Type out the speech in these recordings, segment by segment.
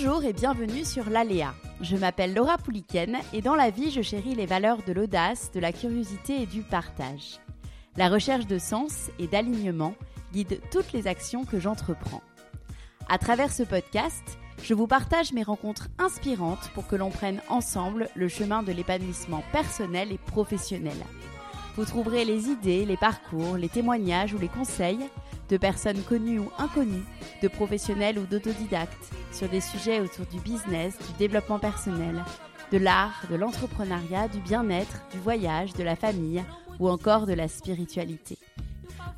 Bonjour et bienvenue sur l'Aléa. Je m'appelle Laura Pouliken et dans la vie, je chéris les valeurs de l'audace, de la curiosité et du partage. La recherche de sens et d'alignement guide toutes les actions que j'entreprends. À travers ce podcast, je vous partage mes rencontres inspirantes pour que l'on prenne ensemble le chemin de l'épanouissement personnel et professionnel. Vous trouverez les idées, les parcours, les témoignages ou les conseils de personnes connues ou inconnues, de professionnels ou d'autodidactes sur des sujets autour du business, du développement personnel, de l'art, de l'entrepreneuriat, du bien-être, du voyage, de la famille ou encore de la spiritualité.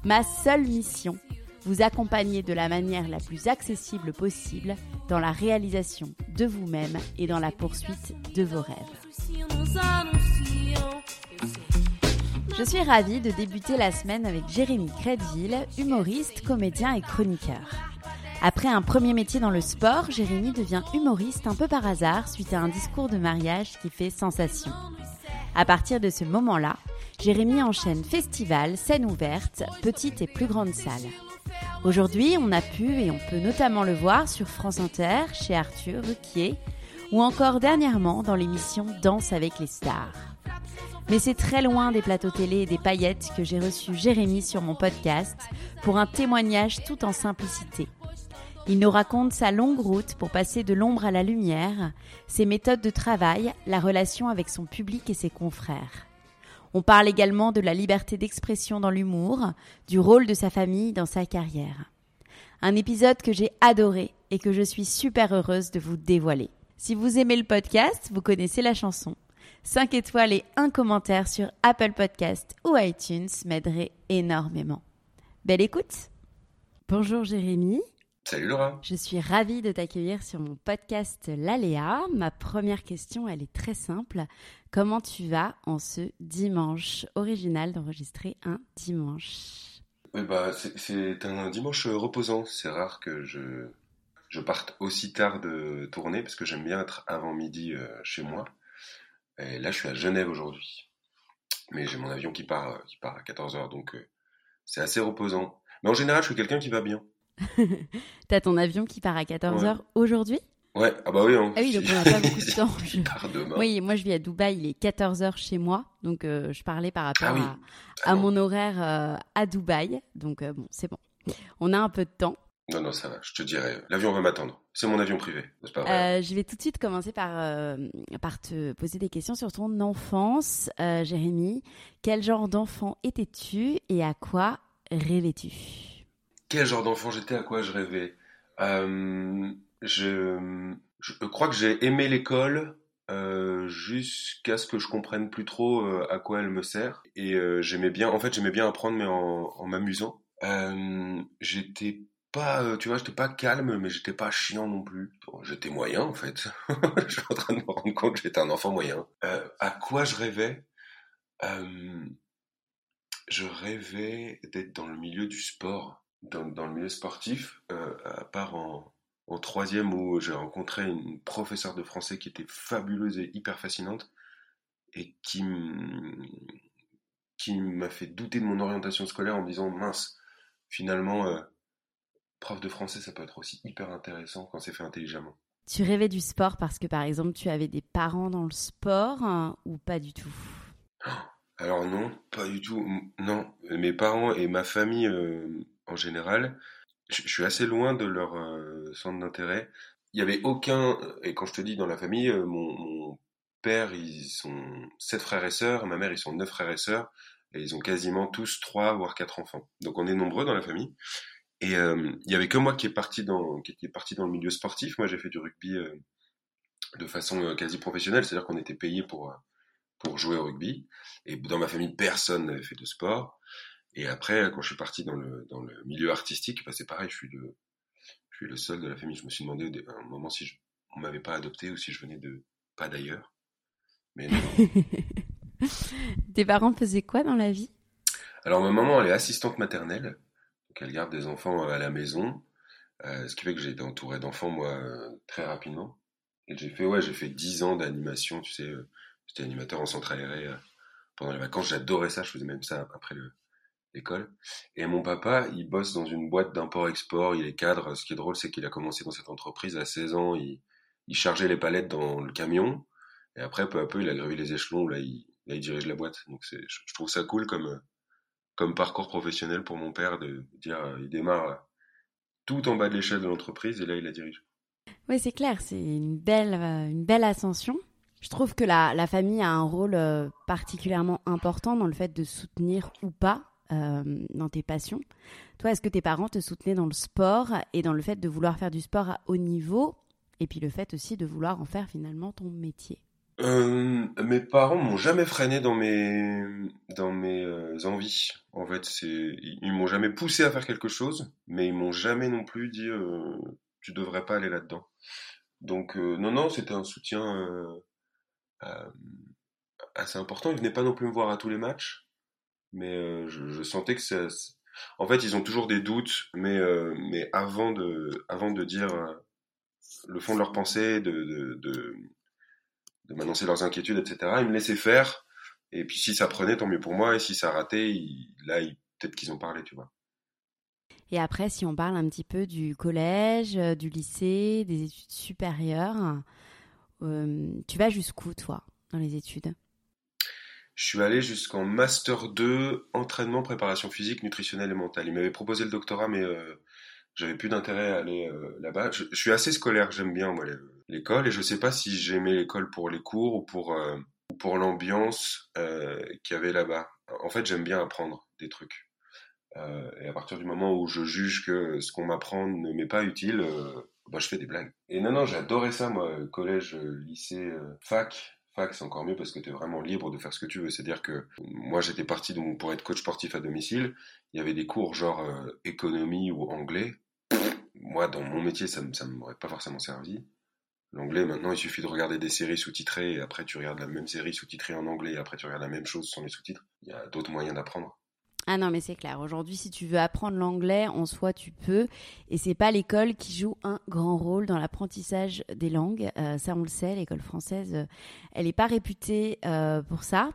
Ma seule mission, vous accompagner de la manière la plus accessible possible dans la réalisation de vous-même et dans la poursuite de vos rêves. Je suis ravie de débuter la semaine avec Jérémy Crédville, humoriste, comédien et chroniqueur. Après un premier métier dans le sport, Jérémy devient humoriste un peu par hasard suite à un discours de mariage qui fait sensation. À partir de ce moment-là, Jérémy enchaîne festivals, scènes ouvertes, petites et plus grandes salles. Aujourd'hui, on a pu et on peut notamment le voir sur France Inter, chez Arthur Ruquier, ou encore dernièrement dans l'émission Danse avec les stars. Mais c'est très loin des plateaux télé et des paillettes que j'ai reçu Jérémy sur mon podcast pour un témoignage tout en simplicité. Il nous raconte sa longue route pour passer de l'ombre à la lumière, ses méthodes de travail, la relation avec son public et ses confrères. On parle également de la liberté d'expression dans l'humour, du rôle de sa famille dans sa carrière. Un épisode que j'ai adoré et que je suis super heureuse de vous dévoiler. Si vous aimez le podcast, vous connaissez la chanson. 5 étoiles et un commentaire sur Apple Podcast ou iTunes m'aiderait énormément. Belle écoute Bonjour Jérémy. Salut Laura. Je suis ravie de t'accueillir sur mon podcast L'Aléa. Ma première question, elle est très simple. Comment tu vas en ce dimanche Original d'enregistrer un dimanche? Oui, bah, c'est un dimanche reposant. C'est rare que je, je parte aussi tard de tourner parce que j'aime bien être avant midi euh, chez moi. Et là, je suis à Genève aujourd'hui. Mais j'ai mon avion qui part, euh, qui part à 14h, donc euh, c'est assez reposant. Mais en général, je suis quelqu'un qui va bien. T'as ton avion qui part à 14h aujourd'hui? Ouais, ah bah oui. Hein. Ah oui, donc on n'a pas beaucoup de temps. Je... pars demain. Oui, moi je vis à Dubaï, il est 14h chez moi, donc euh, je parlais par rapport à, à mon horaire euh, à Dubaï, donc euh, bon, c'est bon. On a un peu de temps. Non, non, ça va, je te dirai. L'avion va m'attendre. C'est mon avion privé, n'est-ce pas vrai Je vais tout de suite commencer par, par te poser des questions sur ton enfance. Jérémy, quel genre d'enfant étais-tu et à quoi rêvais-tu? Quel genre d'enfant j'étais, à quoi je rêvais? Je, je crois que j'ai aimé l'école euh, jusqu'à ce que je comprenne plus trop euh, à quoi elle me sert. Et euh, j'aimais bien, en fait, j'aimais bien apprendre, mais en, en m'amusant. Euh, j'étais pas, tu vois, j'étais pas calme, mais j'étais pas chiant non plus. J'étais moyen, en fait. je suis en train de me rendre compte que j'étais un enfant moyen. à quoi je rêvais? Je rêvais d'être dans le milieu du sport, dans, dans le milieu sportif, à part en en troisième où j'ai rencontré une professeure de français qui était fabuleuse et hyper fascinante et qui qui m'a fait douter de mon orientation scolaire en me disant mince finalement euh, prof de français ça peut être aussi hyper intéressant quand c'est fait intelligemment. Tu rêvais du sport parce que par exemple tu avais des parents dans le sport hein, ou pas du tout? Alors non, pas du tout. Non, mes parents et ma famille euh, en général je, suis assez loin de leur euh, centre d'intérêt. Il y avait aucun, et quand je te dis dans la famille, euh, mon, père, ils sont sept frères et sœurs, ma mère, ils sont neuf frères et sœurs, et ils ont quasiment tous trois voire quatre enfants. Donc on est nombreux dans la famille. Et euh, il y avait que moi qui est parti dans qui est parti dans le milieu sportif. Moi, j'ai fait du rugby euh, de façon euh, quasi professionnelle, c'est-à-dire qu'on était payé pour pour jouer au rugby. Et dans ma famille, personne n'avait fait de sport. Et après, quand je suis parti dans le dans le milieu artistique, bah, c'est pareil. Je suis le je suis le seul de la famille. Je me suis demandé à un moment si je, on m'avait pas adopté ou si je venais de pas d'ailleurs. Mais non. Tes parents faisaient quoi dans la vie? Alors ma maman, elle est assistante maternelle. Donc elle garde des enfants euh, à la maison, euh, ce qui fait que j'ai été entouré d'enfants moi euh, très rapidement. Et j'ai fait ouais, j'ai fait 10 ans d'animation, tu sais, j'étais animateur en centre aéré pendant les vacances, j'adorais ça, je faisais même ça après l'école. Et mon papa, il bosse dans une boîte d'import-export, il est cadre. Ce qui est drôle, c'est qu'il a commencé dans cette entreprise à 16 ans, il, chargeait les palettes dans le camion, et après, peu à peu, il a gravi les échelons, là, il, dirige la boîte. Donc je trouve ça cool comme, comme parcours professionnel pour mon père de dire euh, il démarre euh, tout en bas de l'échelle de l'entreprise et là il la dirige. Oui, c'est clair, c'est une belle, euh, une belle ascension. Je trouve que la, la famille a un rôle particulièrement important dans le fait de soutenir ou pas dans tes passions. Toi, est-ce que tes parents te soutenaient dans le sport et dans le fait de vouloir faire du sport à haut niveau et puis le fait aussi de vouloir en faire finalement ton métier? Euh, mes parents m'ont jamais freiné dans mes dans mes euh, envies. En fait, c'est ils m'ont jamais poussé à faire quelque chose, mais ils m'ont jamais non plus dit euh, tu devrais pas aller là-dedans. Donc euh, non non, c'était un soutien assez important. Ils venaient pas non plus me voir à tous les matchs, mais je, je, sentais que ça. En fait, ils ont toujours des doutes, mais mais avant de avant de dire le fond de leur pensée, de, de, de de m'annoncer leurs inquiétudes, etc. Ils me laissaient faire. Et puis si ça prenait, tant mieux pour moi. Et si ça ratait, là, peut-être qu'ils ont parlé, tu vois. Et après, si on parle un petit peu du collège, euh, du lycée, des études supérieures, euh, tu vas jusqu'où, toi, dans les études? Je suis allé jusqu'en Master 2, entraînement, préparation physique, nutritionnelle et mentale. Il m'avait proposé le doctorat, mais euh, j'avais plus d'intérêt à aller euh, là-bas. Je, suis assez scolaire, j'aime bien moi l'école et je sais pas si j'aimais l'école pour les cours ou pour euh, pour l'ambiance euh, qu'il y avait là-bas. En fait, j'aime bien apprendre des trucs. et à partir du moment où je juge que ce qu'on m'apprend ne m'est pas utile, bah, je fais des blagues. Et non, non, j'adorais ça, moi, collège, lycée, fac. Fac, c'est encore mieux parce que tu es vraiment libre de faire ce que tu veux. C'est-à-dire que moi, j'étais parti donc, pour être coach sportif à domicile. Il y avait des cours genre économie ou anglais moi, dans mon métier, ça ne m'aurait pas forcément servi. L'anglais, maintenant, il suffit de regarder des séries sous-titrées, et après tu regardes la même série sous-titrée en anglais, et après tu regardes la même chose sans les sous-titres. Il y a d'autres moyens d'apprendre. Ah non, mais c'est clair. Aujourd'hui, si tu veux apprendre l'anglais, en soi, tu peux. Et c'est pas l'école qui joue un grand rôle dans l'apprentissage des langues. Euh, ça, on le sait. L'école française, euh, elle n'est pas réputée euh, pour ça.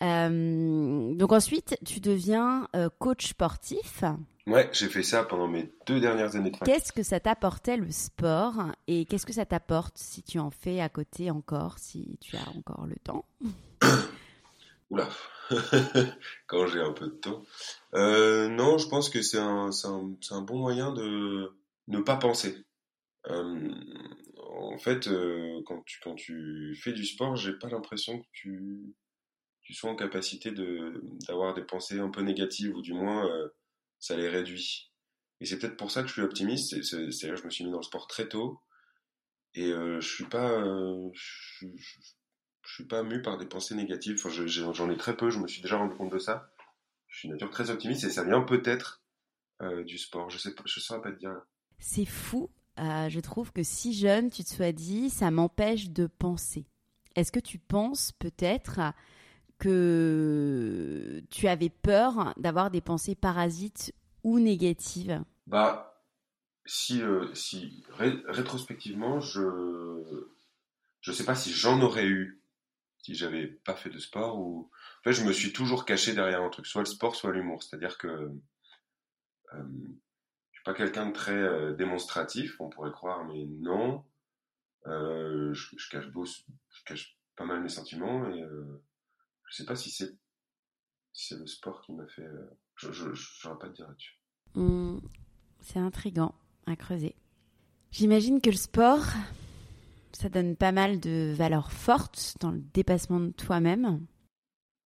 donc ensuite, tu deviens coach sportif. Ouais, j'ai fait ça pendant mes deux dernières années de fac. Qu'est-ce que ça t'apportait le sport? Et qu'est-ce que ça t'apporte si tu en fais à côté encore, si tu as encore le temps? Oula, quand j'ai un peu de temps. Euh, non, je pense que c'est un, bon moyen de ne pas penser. Euh, en fait, euh, quand, tu, fais du sport, j'ai pas l'impression que tu, sois en capacité d'avoir des pensées un peu négatives ou du moins ça les réduit. Et c'est peut-être pour ça que je suis optimiste. C'est, là je me suis mis dans le sport très tôt et je suis pas, suis pas mu par des pensées négatives. Enfin, j'en ai très peu. Je me suis déjà rendu compte de ça. Je suis une nature très optimiste et ça vient peut-être euh, du sport. Je sais pas, je saurais pas te dire. C'est fou. je trouve que si jeune, tu te sois dit, ça m'empêche de penser. Est-ce que tu penses peut-être que tu avais peur d'avoir des pensées parasites ou négatives? Bah, si, euh, si rétrospectivement, je je sais pas si j'en aurais eu si j'avais pas fait de sport ou en fait je me suis toujours caché derrière un truc, soit le sport, soit l'humour. C'est-à-dire que euh, je suis pas quelqu'un de très euh, démonstratif, on pourrait croire, mais non. Euh, je, cache beau, je cache pas mal mes sentiments et je sais pas si c'est c'est le sport qui m'a fait. Euh, je n'aurais pas te dire là-dessus. Hmm, c'est intrigant à creuser. J'imagine que le sport, ça donne pas mal de valeurs fortes dans le dépassement de toi-même.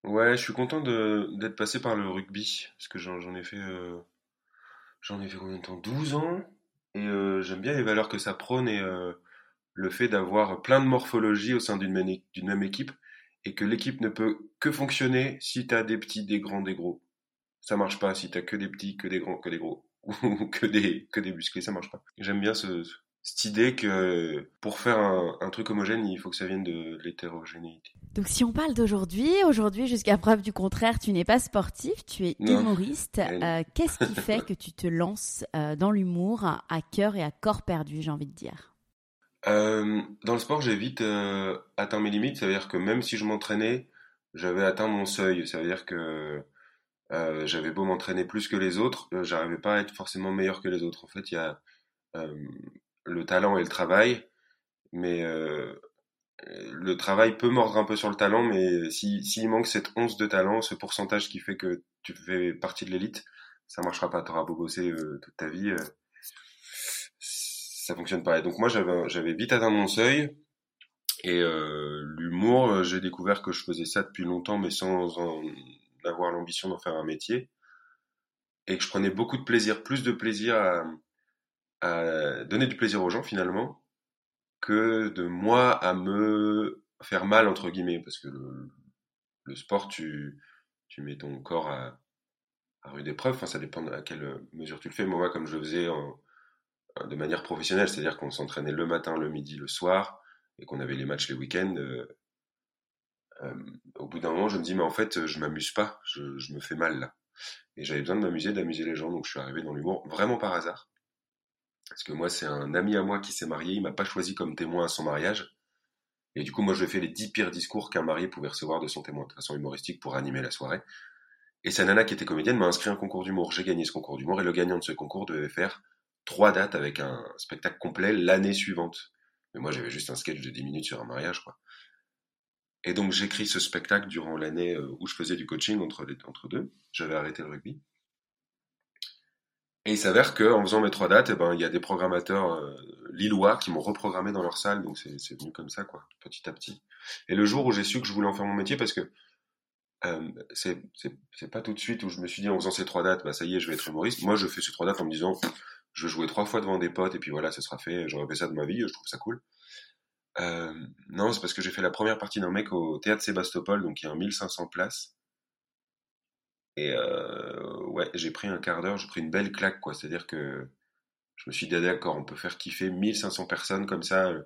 Ouais, je suis content d'être passé par le rugby, parce que j'en ai fait. Euh, j'en ai fait combien de temps? 12 ans. Et euh, j'aime bien les valeurs que ça prône et euh, le fait d'avoir plein de morphologie au sein d'une même, équipe et que l'équipe ne peut que fonctionner si tu as des petits, des grands, des gros. Ça marche pas si tu que des petits, que des grands, que des gros ou que des que des musclés, ça marche pas. J'aime bien ce, cette idée que pour faire un, truc homogène, il faut que ça vienne de l'hétérogénéité. Donc si on parle d'aujourd'hui, aujourd'hui jusqu'à preuve du contraire, tu n'es pas sportif, tu es humoriste. Euh, qu'est-ce qui fait que tu te lances euh, dans l'humour à cœur et à corps perdu, j'ai envie de dire? Euh, Dans le sport, j'ai vite atteint mes limites. Ça veut dire que même si je m'entraînais, j'avais atteint mon seuil. Ça veut dire que j'avais beau m'entraîner plus que les autres, j'arrivais pas à être forcément meilleur que les autres. En fait, il y a le talent et le travail, mais euh, le travail peut mordre un peu sur le talent, mais s'il si, manque cette once de talent, ce pourcentage qui fait que tu fais partie de l'élite, ça marchera pas. Tu auras beau bosser euh, toute ta vie, euh, ça fonctionne pas. Et donc moi, j'avais vite atteint mon seuil. Et l'humour, j'ai découvert que je faisais ça depuis longtemps, mais sans en avoir l'ambition d'en faire un métier. Et que je prenais beaucoup de plaisir, plus de plaisir à, à donner du plaisir aux gens finalement que de moi à me faire mal entre guillemets parce que le, le sport tu, tu mets ton corps à, à rude épreuve. Enfin ça dépend à quelle mesure tu le fais. Moi comme je le faisais en, de manière professionnelle c'est à dire qu'on s'entraînait le matin le midi le soir et qu'on avait les matchs les week-ends euh, euh, au bout d'un moment je me dis mais en fait je m'amuse pas. Je, je me fais mal là. Et j'avais besoin de m'amuser d'amuser les gens. Donc je suis arrivé dans l'humour vraiment par hasard parce que moi, c'est un ami à moi qui s'est marié, il m'a pas choisi comme témoin à son mariage. Et du coup, moi, je fait les dix pires discours qu'un marié pouvait recevoir de son témoin, de façon humoristique, pour animer la soirée. Et sa nana qui était comédienne m'a inscrit un concours d'humour. J'ai gagné ce concours d'humour et le gagnant de ce concours devait faire trois dates avec un spectacle complet l'année suivante. Mais moi, j'avais juste un sketch de 10 minutes sur un mariage, quoi. Et donc, j'écris ce spectacle durant l'année euh, où je faisais du coaching entre, entre deux. J'avais arrêté le rugby. Et il s'avère qu'en faisant mes trois dates, eh ben, il y a des programmateurs euh, lillois qui m'ont reprogrammé dans leur salle, donc c'est venu comme ça, quoi, petit à petit. Et le jour où j'ai su que je voulais en faire mon métier, parce que euh, c'est pas tout de suite où je me suis dit en faisant ces trois dates, bah ça y est, je vais être humoriste. Moi, je fais ces trois dates en me disant, je vais jouer trois fois devant des potes et puis voilà, ça sera fait. J'aurais fait ça de ma vie, je trouve ça cool. Euh, non, c'est parce que j'ai fait la première partie d'un mec au théâtre Sébastopol, donc il y a 1500 places. Et euh, ouais, j'ai pris un quart d'heure, j'ai pris une belle claque, quoi. C'est-à-dire que je me suis dit, d'accord, on peut faire kiffer 1500 personnes comme ça. Euh,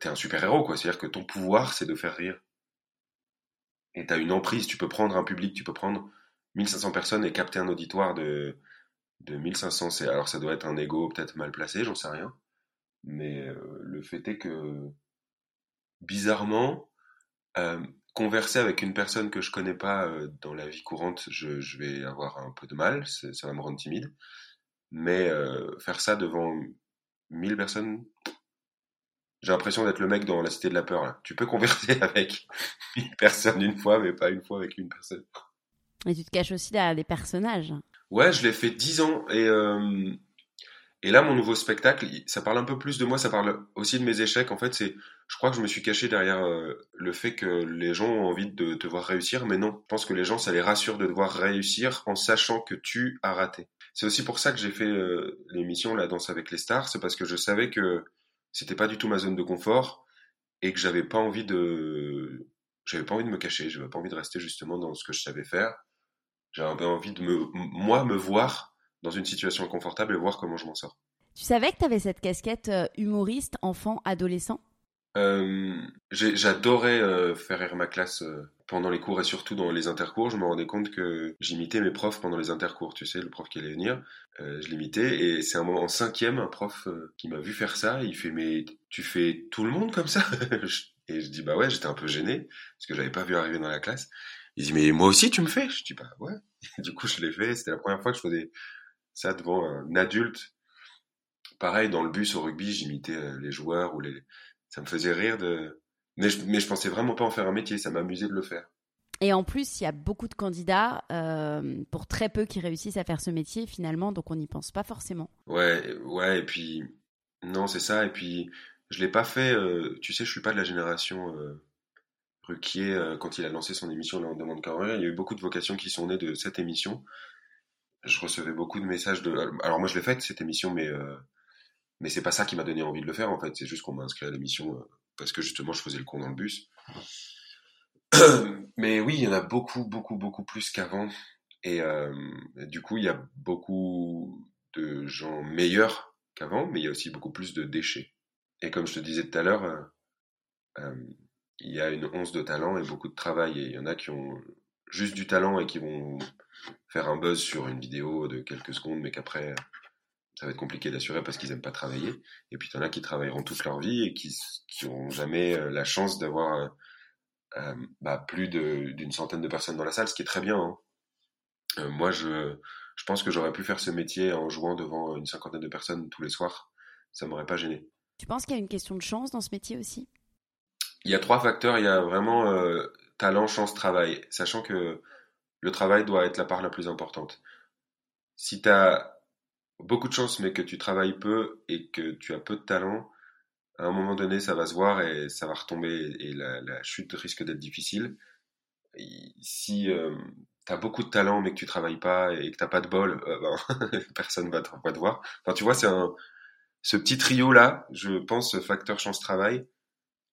t'es un super-héros, quoi. C'est-à-dire que ton pouvoir, c'est de faire rire. Et t'as une emprise, tu peux prendre un public, tu peux prendre 1500 personnes et capter un auditoire de, de 1500. C'est, alors ça doit être un ego peut-être mal placé, j'en sais rien. Mais euh, le fait est que, bizarrement, converser avec une personne que je connais pas euh, dans la vie courante, je, je, vais avoir un peu de mal, ça va me rendre timide. Mais euh, faire ça devant 1000 personnes, j'ai l'impression d'être le mec dans la cité de la peur. Là. Tu peux converser avec une personne une fois, mais pas une fois avec une personne. Et tu te caches aussi derrière des personnages. Ouais, je l'ai fait 10 ans et euh, et là, mon nouveau spectacle, ça parle un peu plus de moi, ça parle aussi de mes échecs. En fait, c'est, je crois que je me suis caché derrière euh, le fait que les gens ont envie de te voir réussir, mais non. Je pense que les gens, ça les rassure de devoir réussir en sachant que tu as raté. C'est aussi pour ça que j'ai fait euh, l'émission La Danse avec les stars, c'est parce que je savais que c'était pas du tout ma zone de confort et que j'avais pas envie de, j'avais pas envie de me cacher, j'avais pas envie de rester justement dans ce que je savais faire. J'avais envie de me, moi, me voir dans une situation inconfortable et voir comment je m'en sors. Tu savais que tu avais cette casquette euh, humoriste, enfant, adolescent? Euh, J'adorais euh, faire rire ma classe pendant les cours et surtout dans les intercours. Je me rendais compte que j'imitais mes profs pendant les intercours. Tu sais, le prof qui allait venir, je l'imitais. Et c'est un moment en cinquième, un prof qui m'a vu faire ça. Il fait mais tu fais tout le monde comme ça Et je dis bah ouais, j'étais un peu gêné parce que j'avais pas vu arriver dans la classe. Il dit mais moi aussi tu me fais? Je dis bah ouais. du coup je l'ai fait. C'était la première fois que je faisais ça devant un adulte. Pareil, dans le bus au rugby, j'imitais euh, les joueurs ou les. Ça me faisait rire de. Mais je, mais je pensais vraiment pas en faire un métier, ça m'amusait de le faire. Et en plus, il y a beaucoup de candidats euh, pour très peu qui réussissent à faire ce métier finalement, donc on n'y pense pas forcément. Ouais, ouais, et puis non, c'est ça. Et puis je l'ai pas fait. Euh, tu sais, je suis pas de la génération euh, Ruquier quand il a lancé son émission Là, on demande carrière. Il y a eu beaucoup de vocations qui sont nées de cette émission. Je recevais beaucoup de messages de. Alors moi je l'ai faite cette émission, mais euh, mais c'est pas ça qui m'a donné envie de le faire en fait. C'est juste qu'on m'a inscrit à l'émission euh, parce que justement je faisais le con dans le bus. mais oui, il y en a beaucoup, beaucoup, beaucoup plus qu'avant. Et euh, du coup, il y a beaucoup de gens meilleurs qu'avant, mais il y a aussi beaucoup plus de déchets. Et comme je te disais tout à l'heure, euh, euh, il y a une once de talent et beaucoup de travail. Et il y en a qui ont juste du talent et qui vont faire un buzz sur une vidéo de quelques secondes, mais qu'après, ça va être compliqué d'assurer parce qu'ils n'aiment pas travailler. Et puis il y en a qui travailleront toute leur vie et qui n'auront jamais euh, la chance d'avoir euh, euh, bah, plus d'une centaine de personnes dans la salle, ce qui est très bien. Hein. Euh, moi, je, je pense que j'aurais pu faire ce métier en jouant devant une cinquantaine de personnes tous les soirs. Ça m'aurait pas gêné. Tu penses qu'il y a une question de chance dans ce métier aussi? Il y a trois facteurs. Il y a vraiment euh, talent, chance, travail. Sachant que le travail doit être la part la plus importante. Si tu as beaucoup de chance mais que tu travailles peu et que tu as peu de talent, à un moment donné, ça va se voir et ça va retomber et la, chute risque d'être difficile. Si euh, tu as beaucoup de talent mais que tu travailles pas et que t'as pas de bol, euh, ben, personne va te, va te voir. Enfin, tu vois, c'est ce petit trio là, je pense, facteur chance travail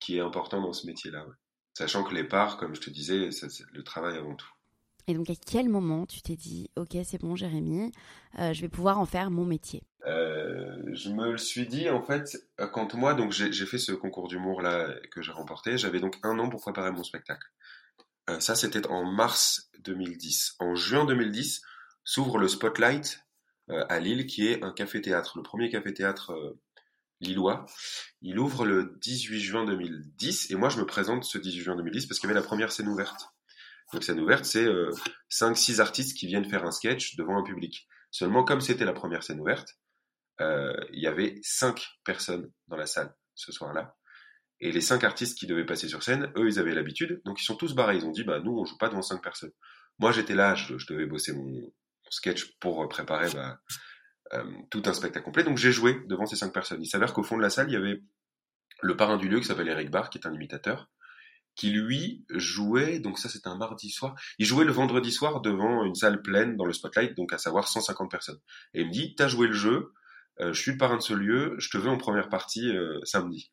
qui est important dans ce métier-là. Ouais. Sachant que les parts, comme je te disais, c'est le travail avant tout. Et donc, à quel moment tu t'es dit, ok, c'est bon, Jérémy, euh, je vais pouvoir en faire mon métier? Euh, Je me le suis dit, en fait, quand moi, donc j'ai fait ce concours d'humour là que j'ai remporté, j'avais donc un an pour préparer mon spectacle. Euh, ça, c'était en mars 2010. En juin 2010, s'ouvre le Spotlight euh, à Lille, qui est un café-théâtre, le premier café-théâtre euh, lillois. Il ouvre le 18 juin 2010, et moi, je me présente ce 18 juin 2010 parce qu'il y avait la première scène ouverte. Donc scène ouverte, c'est euh, 5-6 artistes qui viennent faire un sketch devant un public. Seulement, comme c'était la première scène ouverte, euh, il y avait 5 personnes dans la salle ce soir-là. Et les 5 artistes qui devaient passer sur scène, eux, ils avaient l'habitude, donc ils sont tous barrés. Ils ont dit, bah nous, on joue pas devant 5 personnes. Moi, j'étais là, je, je, devais bosser mon, sketch pour préparer bah, euh, tout un spectacle complet. Donc j'ai joué devant ces 5 personnes. Il s'avère qu'au fond de la salle, il y avait le parrain du lieu qui s'appelle Eric Barr, qui est un imitateur qui lui jouait, donc ça c'était un mardi soir, il jouait le vendredi soir devant une salle pleine dans le spotlight, donc à savoir 150 personnes. Et il me dit, t'as joué le jeu, euh, je suis le parrain de ce lieu, je te veux en première partie euh, samedi.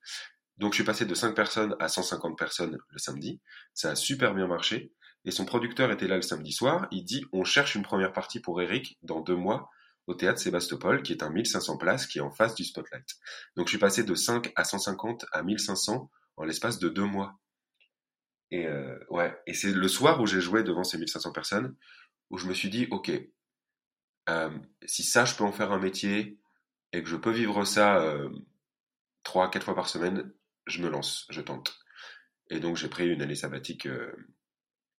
Donc je suis passé de 5 personnes à 150 personnes le samedi, ça a super bien marché, et son producteur était là le samedi soir, il dit, on cherche une première partie pour Eric dans deux mois au théâtre Sébastopol, qui est un 1500 places, qui est en face du spotlight. Donc je suis passé de 5 à 150 à 1500 en l'espace de deux mois. Et euh, ouais, et c'est le soir où j'ai joué devant ces 1500 personnes où je me suis dit, ok, euh, si ça, je peux en faire un métier et que je peux vivre ça euh, trois, quatre fois par semaine, je me lance, je tente. Et donc j'ai pris une année sabbatique euh,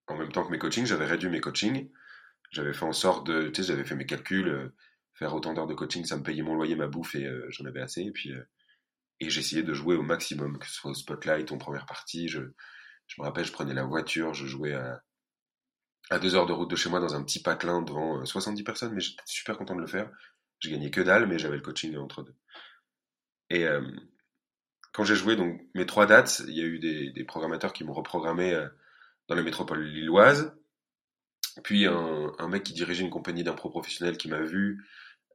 en même temps que mes coachings. J'avais réduit mes coachings. J'avais fait en sorte de, tu sais, j'avais fait mes calculs, euh, faire autant d'heures de coaching, ça me payait mon loyer, ma bouffe et euh, j'en avais assez. Et puis et j'essayais de jouer au maximum, que ce soit au spotlight, en première partie. Je, je me rappelle, je prenais la voiture, je jouais à, deux heures de route de chez moi dans un petit patelin devant 70 personnes, mais j'étais super content de le faire. Je gagnais que dalle, mais j'avais le coaching entre deux. Et euh, quand j'ai joué donc mes trois dates, il y a eu des, des programmateurs qui m'ont reprogrammé euh, dans la métropole lilloise. Puis un, mec qui dirigeait une compagnie d'impro professionnel qui m'a vu,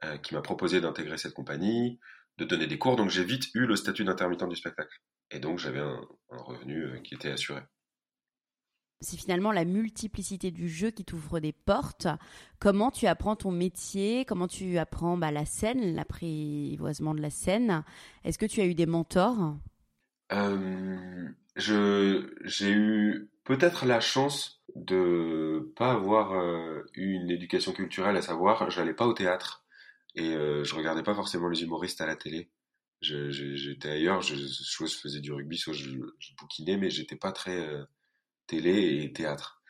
euh, qui m'a proposé d'intégrer cette compagnie, de donner des cours. Donc j'ai vite eu le statut d'intermittent du spectacle. Et donc j'avais un, un, revenu euh, qui était assuré. C'est finalement la multiplicité du jeu qui t'ouvre des portes. Comment tu apprends ton métier? Comment tu apprends bah, la scène, l'apprivoisement de la scène? Est-ce que tu as eu des mentors? Euh, J'ai eu peut-être la chance de pas avoir euh, eu une éducation culturelle, à savoir, j'allais pas au théâtre et euh, je regardais pas forcément les humoristes à la télé j'étais ailleurs, je, soit je faisais du rugby, soit je, bouquinais, mais j'étais pas très euh, télé et théâtre.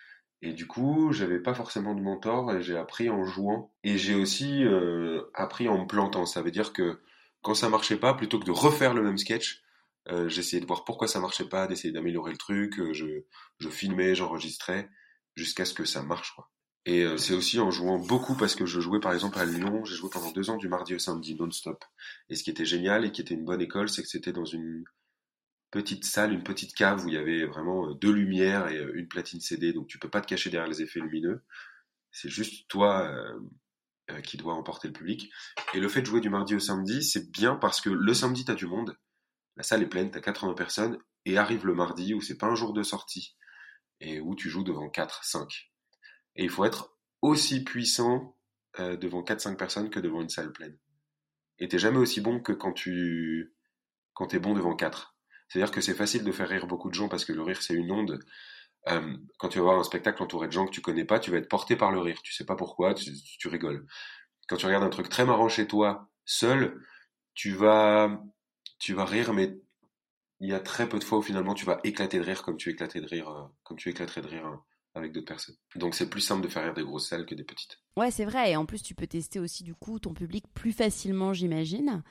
Et du coup, j'avais pas forcément de mentor et j'ai appris en jouant. Et j'ai aussi euh, appris en me plantant. Ça veut dire que quand ça marchait pas, plutôt que de refaire le même sketch, euh, j'essayais de voir pourquoi ça marchait pas, d'essayer d'améliorer le truc. Je, je filmais, j'enregistrais jusqu'à ce que ça marche. Quoi. Et euh, c'est aussi en jouant beaucoup parce que je jouais par exemple à Lyon, j'ai joué pendant deux ans du mardi au samedi non-stop. Et ce qui était génial et qui était une bonne école, c'est que c'était dans une petite salle, une petite cave où il y avait vraiment euh, deux lumières et euh, une platine CD, donc tu peux pas te cacher derrière les effets lumineux. C'est juste toi qui doit emporter le public. Et le fait de jouer du mardi au samedi, c'est bien parce que le samedi, tu as du monde, la salle est pleine, tu as 80 personnes, et arrive le mardi où c'est pas un jour de sortie, et où tu joues devant 4, 5. Et il faut être aussi puissant euh, devant 4-5 personnes que devant une salle pleine. Et t'es jamais aussi bon que quand tu quand t'es bon devant 4. C'est-à-dire que c'est facile de faire rire beaucoup de gens parce que le rire c'est une onde. Euh, quand tu vas voir un spectacle entouré de gens que tu connais pas, tu vas être porté par le rire. Tu sais pas pourquoi, tu, rigoles. Quand tu regardes un truc très marrant chez toi, seul, tu vas tu vas rire, mais il y a très peu de fois où finalement tu vas éclater de rire comme tu éclatais de rire, euh, comme tu éclaterais de rire avec d'autres personnes. Donc c'est plus simple de faire rire des grosses salles que des petites. Ouais, c'est vrai. Et en plus, tu peux tester aussi du coup ton public plus facilement, j'imagine.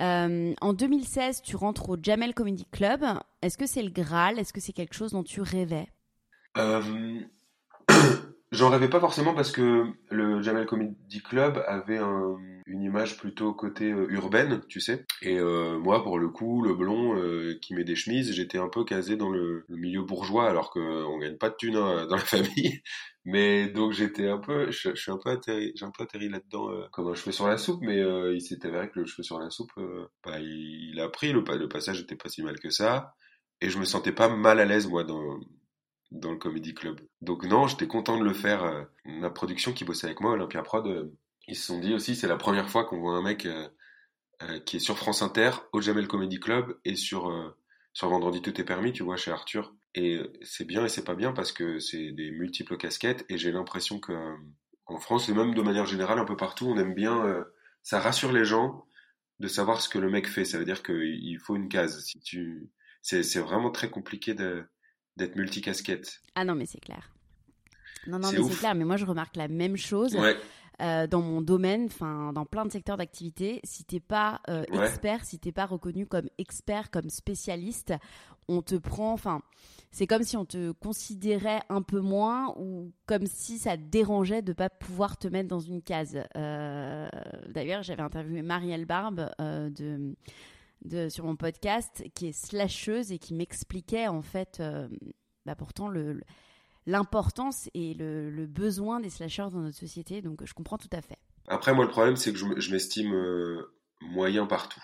Euh, en 2016, tu rentres au Jamel Comedy Club. Est-ce que c'est le Graal? Est-ce que c'est quelque chose dont tu rêvais? Euh, J'en rêvais pas forcément parce que le Jamel Comedy Club avait une image plutôt côté euh, urbaine, tu sais. Et euh, moi, pour le coup, le blond euh, qui met des chemises, j'étais un peu casé dans le, milieu bourgeois, alors qu'on gagne pas de thunes hein, dans la famille. Mais donc j'étais un peu, je, suis un peu atterri, j'ai un peu atterri là-dedans comme un cheveu sur la soupe. Mais il s'est avéré que le cheveu sur la soupe, bah, il, a pris le, le passage était pas si mal que ça. Et je me sentais pas mal à l'aise moi dans dans le Comedy Club. Donc non, j'étais content de le faire. Euh, ma production qui bossait avec moi, Olympia Prod, euh, ils se sont dit aussi, c'est la première fois qu'on voit un mec euh, qui est sur France Inter, au Jamel Comedy Club, et sur, sur Vendredi Tout est permis, tu vois, chez Arthur. Et c'est bien et c'est pas bien parce que c'est des multiples casquettes, et j'ai l'impression que en France, et même de manière générale, un peu partout, on aime bien, ça rassure les gens de savoir ce que le mec fait. Ça veut dire qu'il faut une case. Si tu, c'est vraiment très compliqué de d'être multicasquette. Ah non, mais c'est clair. Non, non, mais c'est clair. Mais moi, je remarque la même chose. Euh, dans mon domaine, enfin dans plein de secteurs d'activité, si t'es pas euh, expert, si t'es pas reconnu comme expert, comme spécialiste, on te prend, enfin c'est comme si on te considérait un peu moins ou comme si ça te dérangeait de pas pouvoir te mettre dans une case. Euh, d'ailleurs, j'avais interviewé Marielle Barbe de sur mon podcast qui est slasheuse et qui m'expliquait en fait euh, bah pourtant l'importance et le, besoin des slashers dans notre société. Donc je comprends tout à fait. Après, moi, le problème, c'est que je, m'estime euh, moyen partout.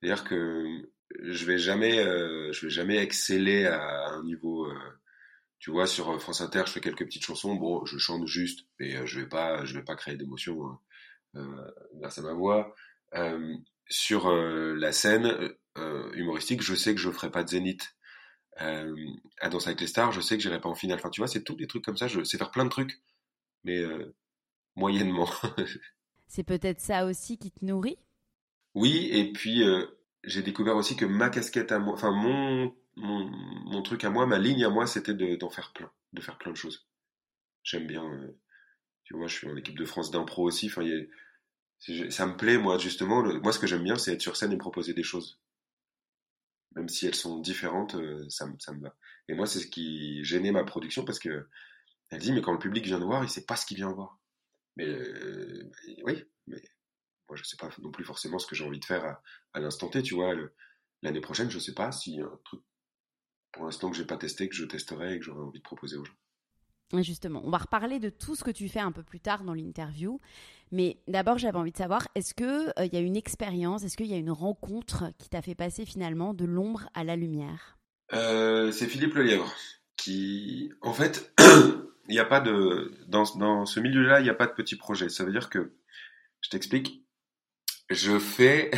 C'est-à-dire que je vais euh, vais jamais exceller à, un niveau. tu vois, sur France Inter, je fais quelques petites chansons. Bon, je chante juste, mais je vais vais pas créer d'émotion grâce à ma voix sur euh, la scène euh, humoristique, je sais que je ferai pas de zénith. Euh, à Danse avec les stars, je sais que j'irai pas en finale. Enfin, tu vois, c'est tous des trucs comme ça. Je sais faire plein de trucs, mais moyennement. c'est peut-être ça aussi qui te nourrit? Oui, et puis j'ai découvert aussi que ma casquette à moi, enfin mon, mon, truc à moi, ma ligne à moi, c'était d'en faire plein, de faire plein de choses. J'aime bien, tu vois, je suis en équipe de France d'impro aussi. Enfin, il y a, ça me plaît, moi, justement. moi, ce que j'aime bien, c'est être sur scène et proposer des choses. Même si elles sont différentes, euh, ça, ça me va. Et moi, c'est ce qui gênait ma production parce que elle dit, mais quand le public vient de voir, il sait pas ce qu'il vient voir. Mais euh, oui, mais moi, je sais pas non plus forcément ce que j'ai envie de faire à, l'instant T, tu vois. L'année prochaine, je sais pas s'il y a un truc pour l'instant que j'ai pas testé, que je testerai et que j'aurais envie de proposer aux gens. Justement, on va reparler de tout ce que tu fais un peu plus tard dans l'interview. Mais d'abord, j'avais envie de savoir, est-ce qu'il euh, il y a une expérience, est-ce qu'il y a une rencontre qui t'a fait passer finalement de l'ombre à la lumière? Euh, C'est Philippe Lelièvre qui, en fait, il n'y a pas de dans, dans ce milieu-là, il n'y a pas de petit projet. Ça veut dire que, je t'explique, je fais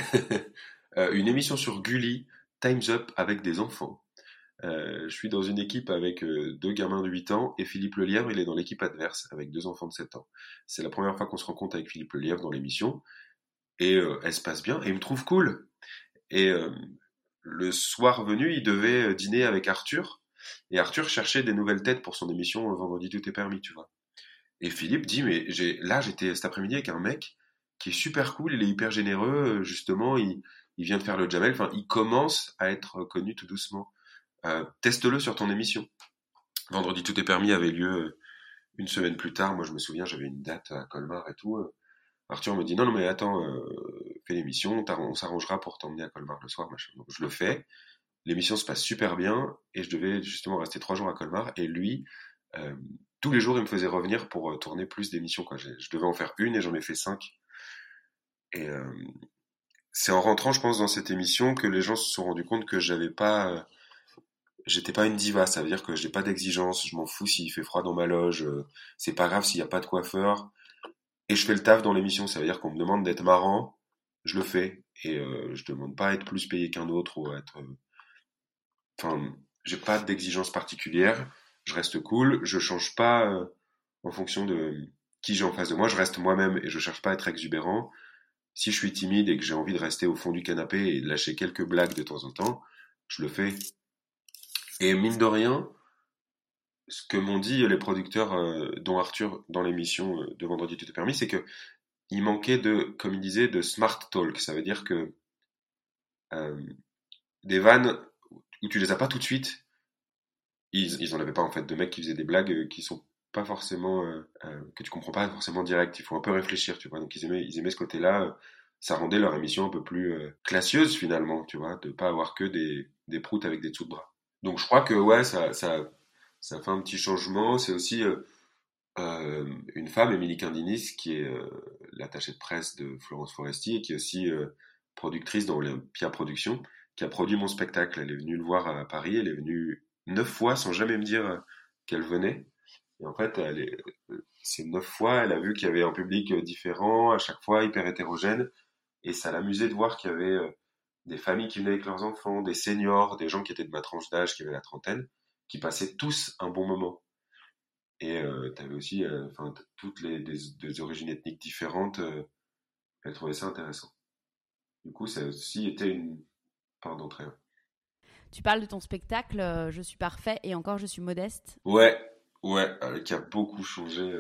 euh, une émission sur Gulli, Times Up avec des enfants. Euh, je suis dans une équipe avec euh, deux gamins de 8 ans et Philippe Lelièvre, il est dans l'équipe adverse avec deux enfants de 7 ans. C'est la première fois qu'on se rencontre avec Philippe Lelièvre dans l'émission et euh, elle se passe bien et il me trouve cool. Et le soir venu, il devait dîner avec Arthur et Arthur cherchait des nouvelles têtes pour son émission Vendredi tout est permis, tu vois. Et Philippe dit mais j'ai là j'étais cet après-midi avec un mec qui est super cool, il est hyper généreux, justement il, il vient de faire le Jamel, enfin il commence à être connu tout doucement. Euh, teste-le sur ton émission. Vendredi tout est permis avait lieu euh, une semaine plus tard. Moi, je me souviens, j'avais une date à Colmar et tout. Euh. Arthur me dit non, non, mais attends, fais l'émission, on s'arrangera pour t'emmener à Colmar le soir. Machin. Donc, je le fais. L'émission se passe super bien et je devais justement rester trois jours à Colmar. Et lui, tous les jours, il me faisait revenir pour tourner plus d'émissions. Quoi. Je, devais en faire une et j'en ai fait cinq. Et c'est en rentrant, je pense, dans cette émission que les gens se sont rendus compte que j'avais pas j'étais pas une diva, ça veut dire que j'ai pas d'exigence, je m'en fous s'il fait froid dans ma loge, euh, c'est pas grave s'il y a pas de coiffeur, et je fais le taf dans l'émission, ça veut dire qu'on me demande d'être marrant, je le fais, et euh, je demande pas à être plus payé qu'un autre ou à être, euh, enfin, j'ai pas d'exigence particulière, je reste cool, je change pas euh, en fonction de qui j'ai en face de moi, je reste moi-même et je cherche pas à être exubérant. Si je suis timide et que j'ai envie de rester au fond du canapé et de lâcher quelques blagues de temps en temps, je le fais et mine de rien, ce que m'ont dit les producteurs, euh, dont Arthur dans l'émission euh, de Vendredi tout est permis, c'est que il manquait de, comme il disait, de smart talk. Ça veut dire que euh, des vannes où tu les as pas tout de suite, ils, ils en avaient pas en fait de mecs qui faisaient des blagues qui sont pas forcément que tu comprends pas forcément direct. Il faut un peu réfléchir, tu vois. Donc ils aimaient, ils aimaient ce côté-là. ça rendait leur émission un peu plus classieuse finalement, tu vois, de pas avoir que des, des proutes avec des dessous de bras. Donc je crois que ouais, ça, ça, ça fait un petit changement. C'est aussi euh, euh une femme, Émilie Candinis, qui est euh, l'attachée de presse de Florence Foresti et qui est aussi euh, productrice dans Olympia Productions, qui a produit mon spectacle. Elle est venue le voir à Paris. Elle est venue neuf fois sans jamais me dire qu'elle venait. Et en fait, elle est, ces neuf fois, elle a vu qu'il y avait un public différent, à chaque fois hyper hétérogène, et ça l'amusait de voir qu'il y avait des familles qui venaient avec leurs enfants, des seniors, des gens qui étaient de ma tranche d'âge, qui avaient la trentaine, qui passaient tous un bon moment. Et euh, tu avais aussi euh, toutes les des, origines ethniques différentes. Euh, elle trouvait ça intéressant. Du coup, ça a aussi été une part d'entrée. Tu parles de ton spectacle euh, Je suis parfait et encore je suis modeste. Ouais, ouais, qui a beaucoup changé.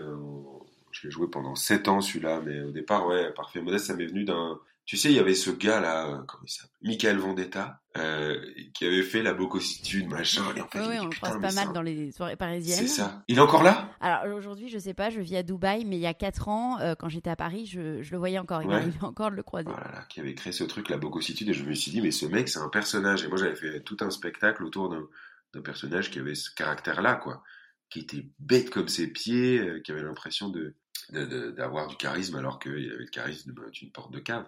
je l'ai joué pendant 7 ans celui-là, mais au départ, ouais, parfait modeste, ça m'est venu d'un tu sais, il y avait ce gars-là, euh, comment il s'appelle Michael Vendetta, euh, qui avait fait la bocossitude, machin. Et en fait, oui, on le croise pas mal dans les soirées parisiennes. C'est ça. Il est encore là? Alors aujourd'hui, je sais pas, je vis à Dubaï, mais il y a 4 ans, euh, quand j'étais à Paris, je, je, le voyais encore. Il ouais. m'arrivait encore de le croiser. Voilà, oh là, qui avait créé ce truc, la bocossitude, et je me suis dit, mais ce mec, c'est un personnage. Et moi, j'avais fait tout un spectacle autour d'un personnage qui avait ce caractère-là, quoi. Qui était bête comme ses pieds, qui avait l'impression de d'avoir du charisme alors qu'il avait le charisme d'une porte de cave.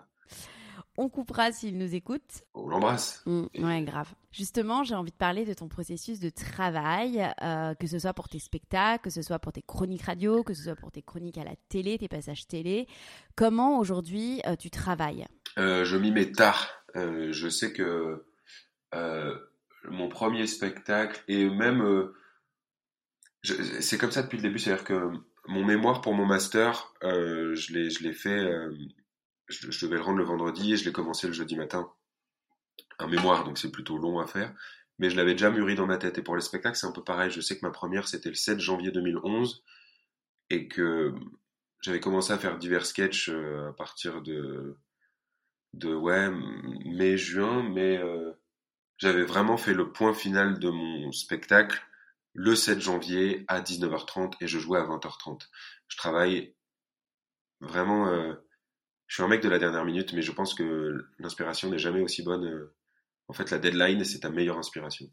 On coupera s'il nous écoute. On l'embrasse. Mm, ouais, grave. Justement, j'ai envie de parler de ton processus de travail, euh, que ce soit pour tes spectacles, que ce soit pour tes chroniques radio, que ce soit pour tes chroniques à la télé, tes passages télé. Comment aujourd'hui euh, tu travailles? Euh, Je m'y mets tard. je sais que mon premier spectacle, et même. c'est comme ça depuis le début, c'est-à-dire que mon mémoire pour mon master, je l'ai fait je, devais le rendre le vendredi et je l'ai commencé le jeudi matin. Un mémoire, donc c'est plutôt long à faire. Mais je l'avais déjà mûri dans ma tête. Et pour les spectacles, c'est un peu pareil. Je sais que ma première, c'était le 7 janvier 2011 et que j'avais commencé à faire divers sketchs euh, à partir de, de ouais, mai-juin, mais euh, j'avais vraiment fait le point final de mon spectacle le 7 janvier à 19h30 et je jouais à 20h30. Je travaille vraiment euh, je suis un mec de la dernière minute, mais je pense que l'inspiration n'est jamais aussi bonne. Euh, en fait, la deadline, c'est ta meilleure inspiration.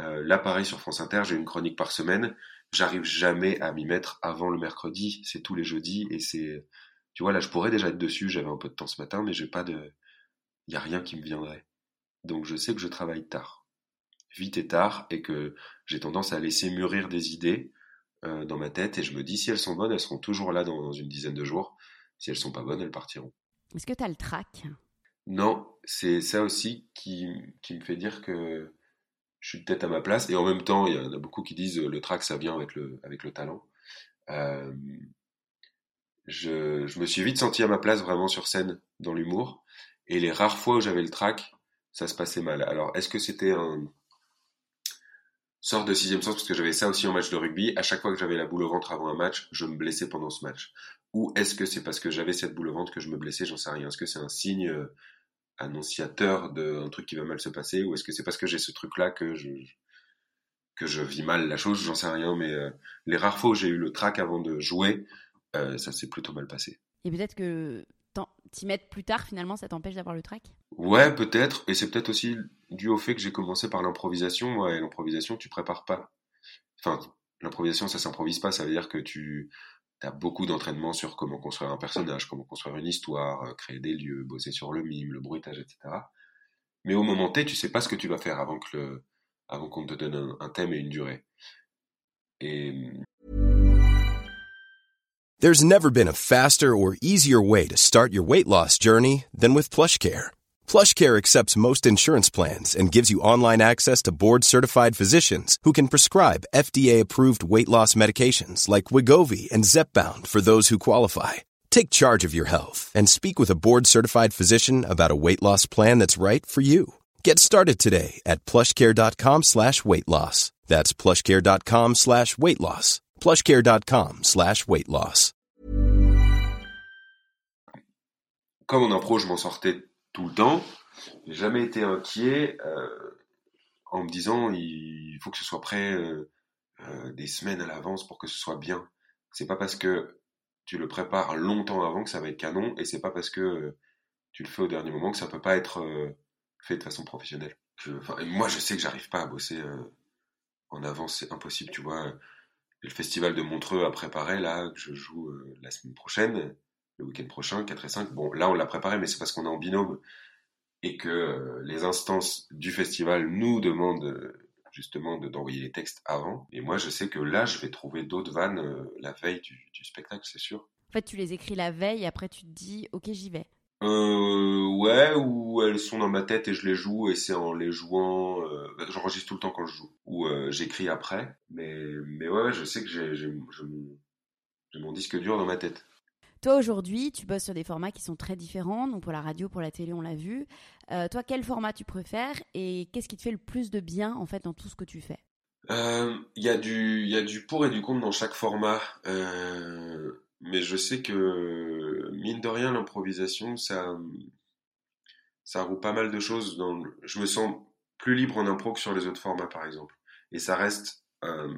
Euh, là, pareil, sur France Inter, j'ai une chronique par semaine. J'arrive jamais à m'y mettre avant le mercredi. C'est tous les jeudis et c'est, tu vois, là, je pourrais déjà être dessus. J'avais un peu de temps ce matin, mais j'ai pas de, il y a rien qui me viendrait. Donc, je sais que je travaille tard, vite et tard, et que j'ai tendance à laisser mûrir des idées euh, dans ma tête. Et je me dis, si elles sont bonnes, elles seront toujours là dans une dizaine de jours. Si elles sont pas bonnes, elles partiront. Est-ce que tu as le trac? Non, c'est ça aussi qui, qui, me fait dire que je suis peut-être à ma place. Et en même temps, il y en a beaucoup qui disent le trac, ça vient avec le, avec le talent. Euh, je, je, me suis vite senti à ma place vraiment sur scène dans l'humour. Et les rares fois où j'avais le trac, ça se passait mal. Alors, est-ce que c'était un sorte de sixième sens? Parce que j'avais ça aussi en match de rugby. À chaque fois que j'avais la boule au ventre avant un match, je me blessais pendant ce match. Ou est-ce que c'est parce que j'avais cette boule au ventre que je me blessais J'en sais rien. Est-ce que c'est un signe euh, annonciateur d'un truc qui va mal se passer? Ou est-ce que c'est parce que j'ai ce truc-là que je, que je vis mal la chose? J'en sais rien. Mais euh, les rares fois où j'ai eu le trac avant de jouer, euh, ça s'est plutôt mal passé. Et peut-être que t'y mettre plus tard, finalement, ça t'empêche d'avoir le trac? Ouais, peut-être. Et c'est peut-être aussi dû au fait que j'ai commencé par l'improvisation. Ouais, l'improvisation, tu prépares pas. Enfin, l'improvisation, ça s'improvise pas. Ça veut dire que tu as beaucoup d'entraînement sur comment construire un personnage, comment construire une histoire, euh, créer des lieux, bosser sur le mime, le bruitage, etc. Mais au moment T, tu sais pas ce que tu vas faire avant que le, avant qu'on te donne un, thème et une durée. Et There's never been a faster or easier way to start your weight loss journey than with PlushCare. PlushCare accepts most insurance plans and gives you online access to board-certified physicians who can prescribe FDA-approved weight loss medications like Wigovi and Zepbound for those who qualify. Take charge of your health and speak with a board-certified physician about a weight loss plan that's right for you. Get started today at plushcare.com slash weight loss. That's plushcare.com slash weight loss. plushcare.com slash weight loss. comme en impro, je m'en sortais tout le temps. J'ai jamais été inquiet euh, en me disant il faut que ce soit prêt euh, euh, des semaines à l'avance pour que ce soit bien. C'est pas parce que tu le prépares longtemps avant que ça va être canon, et c'est pas parce que tu le fais au dernier moment que ça peut pas être fait de façon professionnelle. Moi, je sais que j'arrive pas à bosser en avance, c'est impossible, tu vois. Le festival de Montreux à préparer, là, que je joue la semaine prochaine, le week-end prochain, 4 et 5. Bon, là, on l'a préparé, mais c'est parce qu'on est en binôme et que euh, les instances du festival nous demandent euh, justement de- d'envoyer les textes avant. Et moi, je sais que là, je vais trouver d'autres vannes euh, la veille du, du spectacle, c'est sûr. En fait, tu les écris la veille, après tu te dis, ok, j'y vais. Euh, ouais, ou elles sont dans ma tête et je les joue et c'est en les jouant, euh, j'enregistre tout le temps quand je joue, ou euh, j'écris après, mais, mais ouais, je sais que j'ai mon disque dur dans ma tête. Toi, aujourd'hui, tu bosses sur des formats qui sont très différents. Donc, pour la radio, pour la télé, on l'a vu. Euh, toi, quel format tu préfères et qu'est-ce qui te fait le plus de bien, en fait, dans tout ce que tu fais? Euh, Il y a du, il y a du pour et du contre dans chaque format, euh, mais je sais que mine de rien, l'improvisation, ça, ça roule pas mal de choses. Je me sens plus libre en impro que sur les autres formats, par exemple. Et ça reste, euh,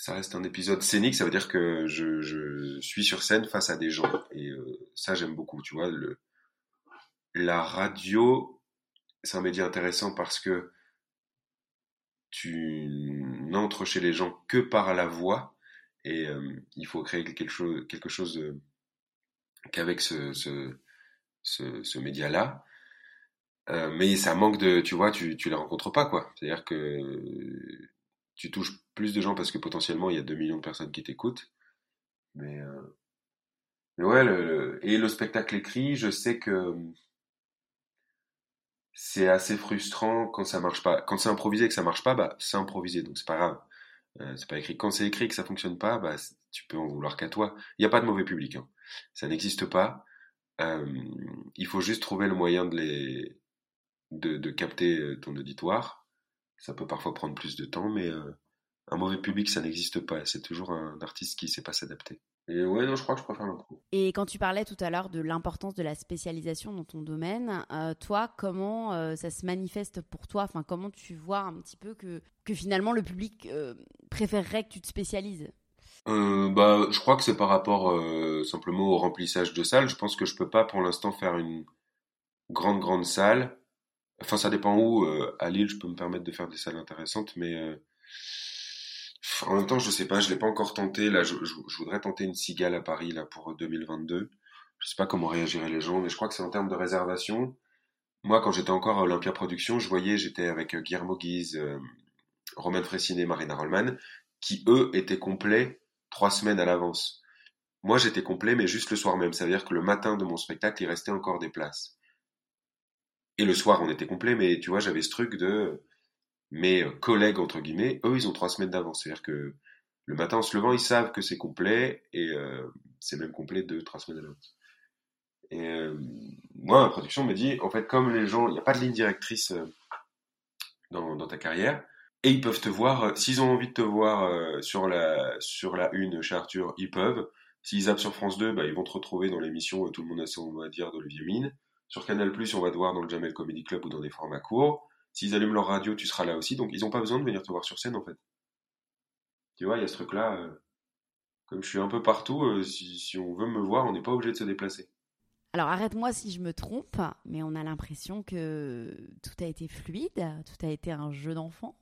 ça reste un épisode scénique. Ça veut dire que je, je suis sur scène face à des gens, et euh, ça j'aime beaucoup. Tu vois, le, la radio, c'est un média intéressant parce que tu n'entres chez les gens que par la voix et euh, il faut créer quelque chose, quelque chose euh, qu'avec ce, ce, ce, ce média-là. Euh, mais ça manque de, tu vois, tu, tu les rencontres pas, quoi. C'est-à-dire que tu touches plus de gens parce que potentiellement il y a 2 millions de personnes qui t'écoutent. Mais, euh, mais ouais, le, et le spectacle écrit, je sais que c'est assez frustrant quand ça marche pas. Quand c'est improvisé et que ça marche pas, bah c'est improvisé, donc c'est pas grave. Euh, c'est pas écrit. Quand c'est écrit et que ça fonctionne pas, bah tu peux en vouloir qu'à toi. Il n'y a pas de mauvais public, hein. ça n'existe pas. Euh, il faut juste trouver le moyen de les de, capter ton auditoire. Ça peut parfois prendre plus de temps, mais euh, un mauvais public, ça n'existe pas. C'est toujours un artiste qui sait pas s'adapter. Et ouais, non, je crois que je préfère l'impro. Et quand tu parlais tout à l'heure de l'importance de la spécialisation dans ton domaine, euh, toi, comment euh, ça se manifeste pour toi? Enfin, comment tu vois un petit peu que, que finalement le public euh, préférerait que tu te spécialises? Bah, je crois que c'est par rapport simplement au remplissage de salles. Je pense que je peux pas pour l'instant faire une grande grande salle. Enfin, ça dépend où. À Lille, je peux me permettre de faire des salles intéressantes, mais en même temps, je sais pas. Je l'ai pas encore tenté. Là, je, je- je voudrais tenter une cigale à Paris là pour 2022. Je sais pas comment réagiraient les gens, mais je crois que c'est en termes de réservation. Moi, quand j'étais encore à Olympia Productions, je voyais, j'étais avec euh, Guillermo Guise, euh, Roman Fressinet et Marina Rollman, qui eux étaient complets trois semaines à l'avance. Moi, j'étais complet, mais juste le soir même. Ça veut dire que le matin de mon spectacle, il restait encore des places. Et le soir, on était complet, mais tu vois, j'avais ce truc de mes collègues, entre guillemets, eux, ils ont trois semaines d'avance. C'est-à-dire que le matin, en se levant, ils savent que c'est complet, et euh, c'est même complet deux, trois semaines à l'avance. Et euh, moi, ma production me dit, en fait, comme les gens, il n'y a pas de ligne directrice euh, dans, ta carrière, et ils peuvent te voir, euh, s'ils ont envie de te voir euh, sur la sur la une chez Arthur, ils peuvent. S'ils zappent sur France 2, bah, ils vont te retrouver dans l'émission euh, Tout le monde a son mot à dire d'Olivier Mine. Sur Canal+, on va te voir dans le Jamel Comedy Club ou dans des formats courts. S'ils allument leur radio, tu seras là aussi. Donc, ils n'ont pas besoin de venir te voir sur scène, en fait. Tu vois, il y a ce truc-là. euh, comme je suis un peu partout, euh, si, si on veut me voir, on n'est pas obligé de se déplacer. Alors arrête-moi si je me trompe, mais on a l'impression que tout a été fluide, tout a été un jeu d'enfant,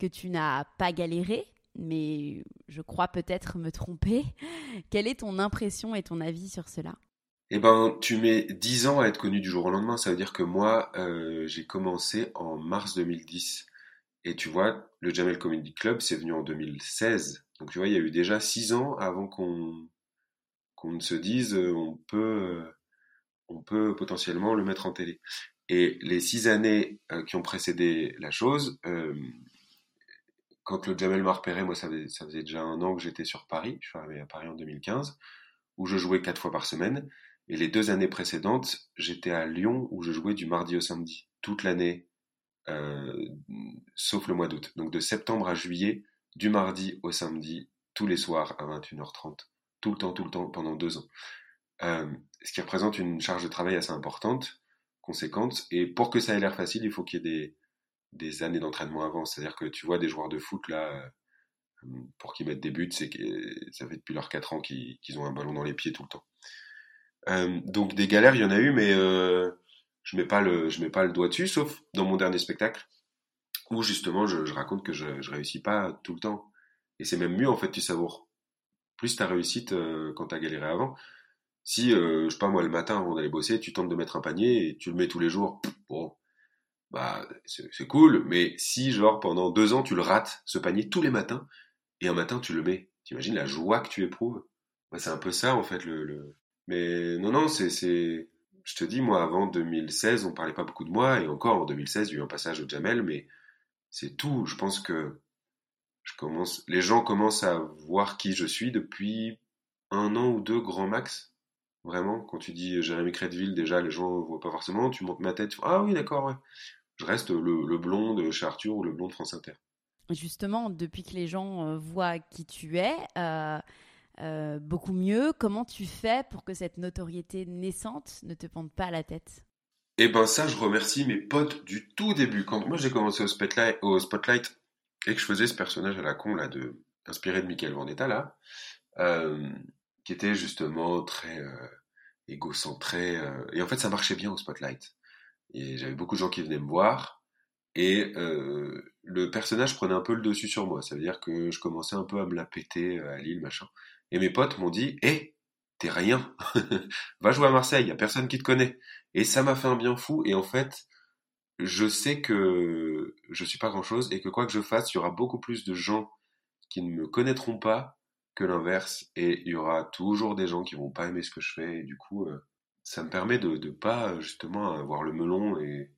que tu n'as pas galéré mais je crois peut-être me tromper. Quelle est ton impression et ton avis sur cela? Eh ben, tu mets 10 ans à être connu du jour au lendemain. Ça veut dire que moi, euh, j'ai commencé en mars 2010. Et tu vois, le Jamel Comedy Club, c'est venu en 2016. Donc tu vois, il y a eu déjà 6 ans avant qu'on qu'on se dise euh, on peut, euh, on peut potentiellement le mettre en télé. Et les 6 années qui ont précédé la chose, quand le Jamel m'a repéré, moi, ça faisait, ça déjà un an que j'étais sur Paris. Je suis arrivé à Paris en 2015, où je jouais quatre fois par semaine. Et les deux années précédentes, j'étais à Lyon, où je jouais du mardi au samedi, toute l'année, euh, sauf le mois d'août. Donc de septembre à juillet, du mardi au samedi, tous les soirs à 21h30. Tout le temps, tout le temps, pendant deux ans. Euh, ce qui représente une charge de travail assez importante, conséquente. Et pour que ça ait l'air facile, il faut qu'il y ait des, des années d'entraînement avant. C'est-à-dire que tu vois des joueurs de foot là, euh, pour qu'ils mettent des buts, c'est que ça fait depuis leurs 4 ans qu'ils ont un ballon dans les pieds tout le temps. Euh, donc des galères, il y en a eu, mais euh, je mets pas le, je mets pas le doigt dessus, sauf dans mon dernier spectacle où justement je, raconte que je, je réussis pas tout le temps. Et c'est même mieux en fait, tu savoures plus ta réussite euh, quand t'as galéré avant. Si, je sais pas moi, le matin avant d'aller bosser, tu tentes de mettre un panier et tu le mets tous les jours, bon, bah c'est cool, mais si genre pendant deux ans tu le rates, ce panier tous les matins, et un matin tu le mets, t'imagines la joie que tu éprouves? Bah, C'est un peu ça en fait le... Mais non, non, c'est... Je te dis, moi avant 2016, on parlait pas beaucoup de moi, et encore en 2016, il y a eu un passage au Jamel, mais c'est tout. Je pense que je commence, les gens commencent à voir qui je suis depuis un an ou deux grand max. Vraiment, quand tu dis Jérémy Crédville, déjà les gens voient pas forcément, tu montes ma tête, ah oui d'accord, ouais je reste le, blond de chez Arthur ou le blond de France Inter. Justement, depuis que les gens euh, voient qui tu es, euh, euh, beaucoup mieux, comment tu fais pour que cette notoriété naissante ne te pende pas à la tête? Eh ben ça, je remercie mes potes du tout début. Quand moi j'ai commencé au Spotlight, et que je faisais ce personnage à la con là, de, inspiré de Michael Vendetta là, qui était justement très égocentré. et en fait, ça marchait bien au Spotlight. Et j'avais beaucoup de gens qui venaient me voir. Et euh, le personnage prenait un peu le dessus sur moi. Ça veut dire que je commençais un peu à me la péter euh, à Lille, machin. Et mes potes m'ont dit Hé, t'es rien Va jouer à Marseille, y a personne qui te connaît. Et ça m'a fait un bien fou. Et en fait, je sais que je suis pas grand chose et que quoi que je fasse, il y aura beaucoup plus de gens qui ne me connaîtront pas que l'inverse. Et il y aura toujours des gens qui vont pas aimer ce que je fais. Et du coup, euh, ça me permet de pas justement avoir le melon et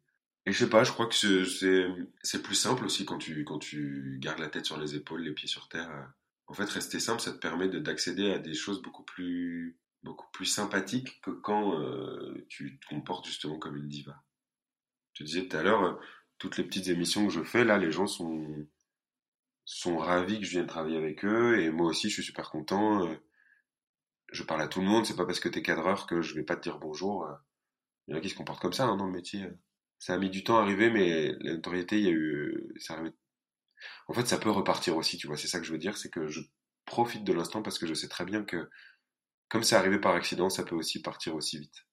et je sais pas, je crois que c'est plus simple aussi quand tu quand tu gardes la tête sur les épaules, les pieds sur terre. En fait, rester simple, ça te permet d'accéder à des choses beaucoup plus beaucoup plus sympathiques que quand euh, tu te comportes justement comme une diva. Je te disais tout à l'heure, euh, toutes les petites émissions que je fais là, les gens sont sont ravis que je vienne travailler avec eux et moi aussi je suis super content. Euh, je parle à tout le monde, c'est pas parce que t'es cadreur que je vais pas te dire bonjour. Il y en a qui se comportent comme ça hein, dans le métier. Ça a mis du temps à arriver, mais la notoriété, il y a eu. Ça En fait, ça peut repartir aussi, tu vois. C'est ça que je veux dire, c'est que je profite de l'instant parce que je sais très bien que, comme c'est arrivé par accident, ça peut aussi partir aussi vite.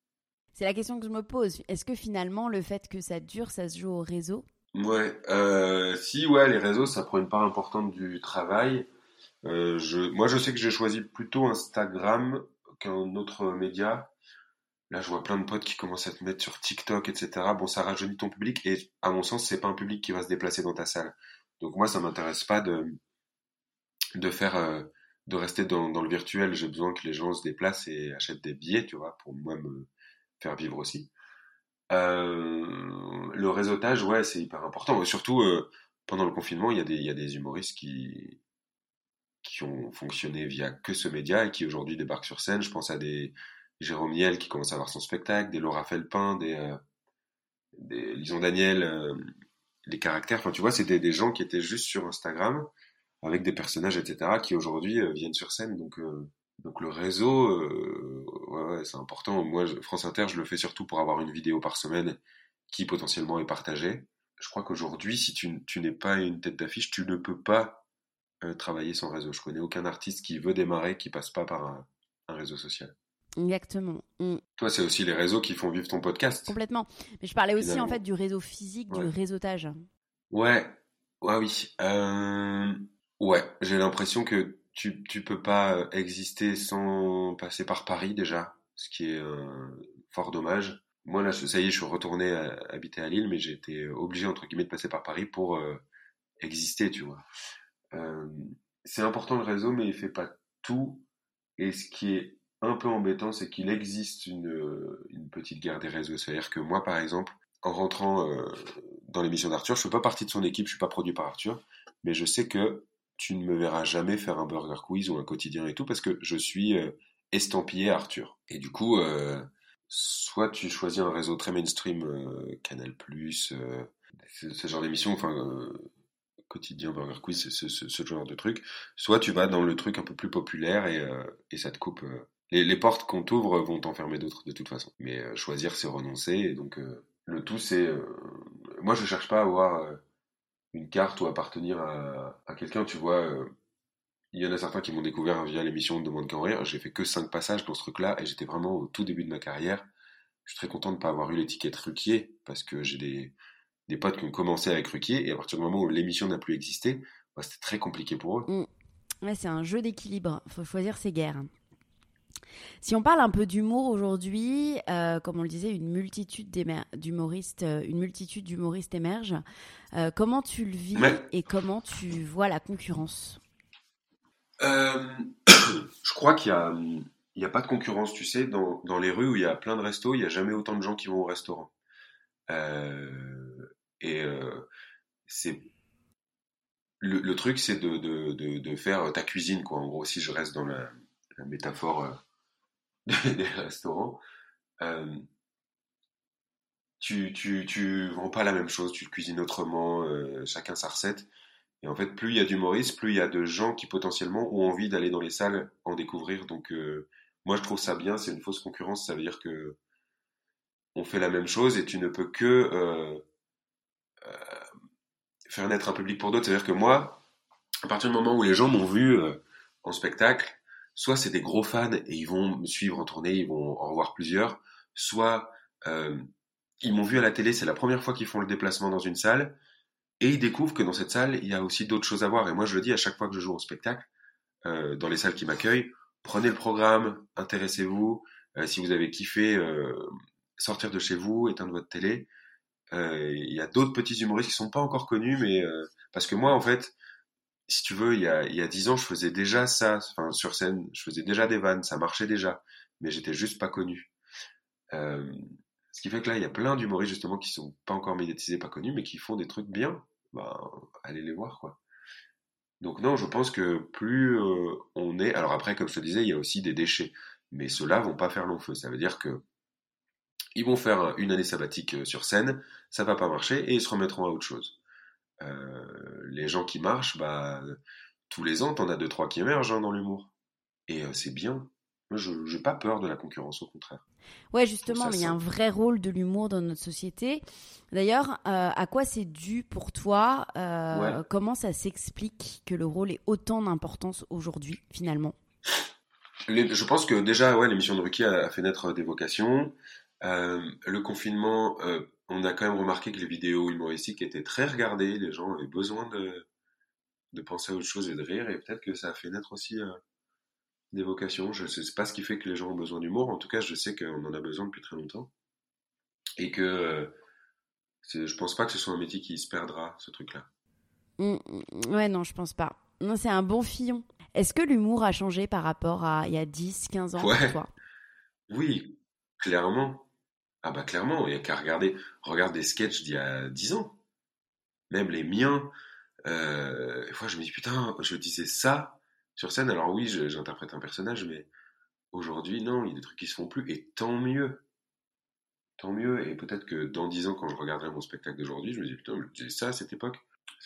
C'est la question que je me pose. Est-ce que finalement, le fait que ça dure, ça se joue au réseau? Ouais, euh, si, ouais, les réseaux, ça prend une part importante du travail. Euh, je, moi, je sais que j'ai choisi plutôt Instagram qu'un autre média. Là, je vois plein de potes qui commencent à te mettre sur TikTok, etc. Bon, ça rajeunit ton public et, à mon sens, c'est pas un public qui va se déplacer dans ta salle. Donc moi, ça m'intéresse pas de de faire euh, de rester dans, dans le virtuel. J'ai besoin que les gens se déplacent et achètent des billets, tu vois, pour moi me faire vivre aussi. Euh, le réseautage, ouais, c'est hyper important. Surtout, euh, pendant le confinement, il y, a des, y a des humoristes qui, qui ont fonctionné via que ce média et qui aujourd'hui débarquent sur scène. Je pense à des Jérôme Niel qui commence à avoir son spectacle, des Laura Felpin, des, euh, des Lison Daniel, les caractères. Enfin, tu vois, c'était des gens qui étaient juste sur Instagram avec des personnages, etc., qui aujourd'hui euh, viennent sur scène. Donc, donc le réseau, ouais, ouais, c'est important. Moi, France Inter, je le fais surtout pour avoir une vidéo par semaine qui potentiellement est partagée. Je crois qu'aujourd'hui, si tu, n'es pas une tête d'affiche, tu ne peux pas euh, travailler son réseau. Je connais aucun artiste qui veut démarrer qui passe pas par un, réseau social. Exactement. Toi, c'est aussi les réseaux qui font vivre ton podcast. Complètement. Mais je parlais aussi en fait du réseau physique, du réseautage. Ouais, ouais, oui. Euh, Ouais, j'ai l'impression que tu, tu peux pas exister sans passer par Paris déjà, ce qui est un fort dommage. Moi là, ça y est, je suis retourné habiter à Lille, mais j'ai été obligé entre guillemets de passer par Paris pour euh, exister, tu vois. Euh, c'est important le réseau, mais il fait pas tout. Et ce qui est un peu embêtant, c'est qu'il existe une, une petite guerre des réseaux. C'est-à-dire que moi, par exemple, en rentrant euh, dans l'émission d'Arthur, je fais pas partie de son équipe, je suis pas produit par Arthur, mais je sais que tu ne me verras jamais faire un burger quiz ou un quotidien et tout parce que je suis euh, estampillé Arthur. Et du coup, euh, soit tu choisis un réseau très mainstream, Canal+, ce genre d'émission, enfin quotidien burger quiz, ce, ce, genre de truc, soit tu vas dans le truc un peu plus populaire et ça te coupe. Les, portes qu'on t'ouvre vont t'enfermer d'autres de toute façon. Mais choisir, c'est renoncer. Donc, le tout, c'est. Euh, moi, je cherche pas à avoir euh, une carte ou appartenir à, quelqu'un, tu vois. Euh, il y en a certains qui m'ont découvert via l'émission de Demande qu'en rire. J'ai fait que cinq passages dans ce truc-là et j'étais vraiment au tout début de ma carrière. Je suis très content de ne pas avoir eu l'étiquette Ruquier parce que j'ai des, des potes qui ont commencé avec Ruquier et à partir du moment où l'émission n'a plus existé, bah, c'était très compliqué pour eux. Mmh. C'est un jeu d'équilibre. Il faut choisir ses guerres. Si on parle un peu d'humour aujourd'hui, euh, comme on le disait, une multitude d'humoristes, euh, une multitude d'humoristes émerge. Euh, comment tu le vis et comment tu vois la concurrence? Je crois qu'il y a, pas de concurrence, tu sais, dans, dans, les rues où il y a plein de restos, il n'y a jamais autant de gens qui vont au restaurant. et c'est le, le, truc, c'est de, de, de, de, faire ta cuisine, quoi. En gros, si je reste dans la, la métaphore des restaurants, euh, tu, tu, tu vends pas la même chose, tu cuisines autrement, euh, chacun sa recette. Et en fait, plus il y a d'humoristes, plus il y a de gens qui potentiellement ont envie d'aller dans les salles en découvrir. Donc, euh, moi, je trouve ça bien. C'est une fausse concurrence. Ça veut dire que on fait la même chose et tu ne peux que faire naître un public pour d'autres. C'est-à-dire que moi, à partir du moment où les gens m'ont vu en spectacle, soit c'est des gros fans et ils vont me suivre en tournée, ils vont en revoir plusieurs, soit euh, ils m'ont vu à la télé, c'est la première fois qu'ils font le déplacement dans une salle, et ils découvrent que dans cette salle, il y a aussi d'autres choses à voir. Et moi, je le dis à chaque fois que je joue au spectacle, euh, dans les salles qui m'accueillent, prenez le programme, intéressez-vous, euh, si vous avez kiffé euh, sortir de chez vous, éteindre votre télé. Euh, il y a d'autres petits humoristes qui sont pas encore connus, mais euh, parce que moi, en fait, si tu veux, il y a, il y a 10 ans, je faisais déjà ça, sur scène, je faisais déjà des vannes, ça marchait déjà, mais j'étais juste pas connu. Euh, ce qui fait que là, il y a plein d'humoristes justement qui sont pas encore médiatisés, pas connus, mais qui font des trucs bien. Bah, allez les voir, quoi. Donc non, je pense que plus euh, on est... Alors après, comme je te disais, il y a aussi des déchets. Mais ceux-là vont pas faire long feu. Ça veut dire que ils vont faire une année sabbatique euh, sur scène, ça va pas marcher, et ils se remettront à autre chose. Euh, les gens qui marchent, bah, tous les ans, t'en as deux, trois qui émergent hein, dans l'humour. Et euh, c'est bien. Moi, je n'ai pas peur de la concurrence, au contraire. Ouais, justement, mais il y a un vrai rôle de l'humour dans notre société. D'ailleurs, euh, à quoi c'est dû pour toi Comment ça s'explique que le rôle ait autant d'importance aujourd'hui, finalement? Je pense que déjà, ouais, l'émission de Ruki a, fait naître des vocations. le confinement on a quand même remarqué que les vidéos humoristiques étaient très regardées, les gens avaient besoin de, de penser à autre chose et de rire, et peut-être que ça a fait naître aussi euh, des vocations. Je ne sais pas ce qui fait que les gens ont besoin d'humour, en tout cas je sais qu'on en a besoin depuis très longtemps, et que euh, je pense pas que ce soit un métier qui se perdra, ce truc-là. Mmh, mmh, ouais, non, je pense pas. Non, c'est un bon fillon. Est-ce que l'humour a changé par rapport à il y a 10, 15 ans pour toi? Oui, clairement. Ah bah clairement, il n'y a qu'à regarder, regarde des sketchs d'il y a 10 ans. Même les miens. Euh, des fois je me dis putain, je disais ça sur scène. Alors oui, j'interprète un personnage, mais aujourd'hui non, il y a des trucs qui se font plus. Et tant mieux. Tant mieux. Et peut-être que dans 10 ans, quand je regarderai mon spectacle d'aujourd'hui, je me dis putain, je disais ça à cette époque.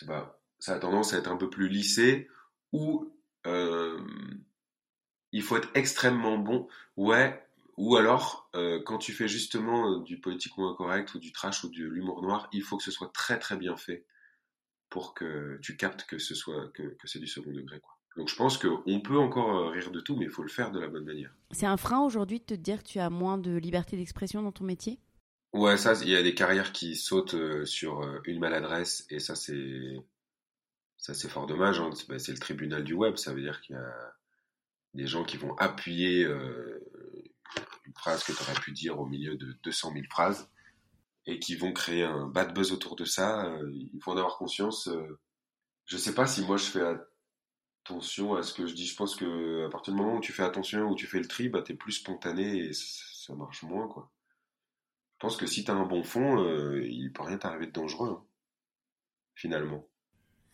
Pas, ça a tendance à être un peu plus lissé ou euh, il faut être extrêmement bon. Ouais, ou alors, euh, quand tu fais justement euh, du politiquement incorrect ou du trash ou de l'humour noir, il faut que ce soit très très bien fait pour que tu captes que ce soit que, que c'est du second degré. Quoi. Donc je pense qu'on peut encore euh, rire de tout, mais il faut le faire de la bonne manière. C'est un frein aujourd'hui de te dire que tu as moins de liberté d'expression dans ton métier? Ouais, ça, il y a des carrières qui sautent sur une maladresse, et ça, c'est ça c'est fort dommage. Hein. Bah, c'est le tribunal du web. Ça veut dire qu'il y a des gens qui vont appuyer euh, une phrase que tu aurais pu dire au milieu de 200 000 phrases et qui vont créer un bad buzz autour de ça. Euh, il faut en avoir conscience. Euh. je sais pas si moi je fais attention à ce que je dis. Je pense que à partir du moment où tu fais attention, où tu fais le tri, bah, tu es plus spontané et ça marche moins. quoi. Je pense que si tu as un bon fond, il peut rien t'arriver de dangereux, hein, finalement.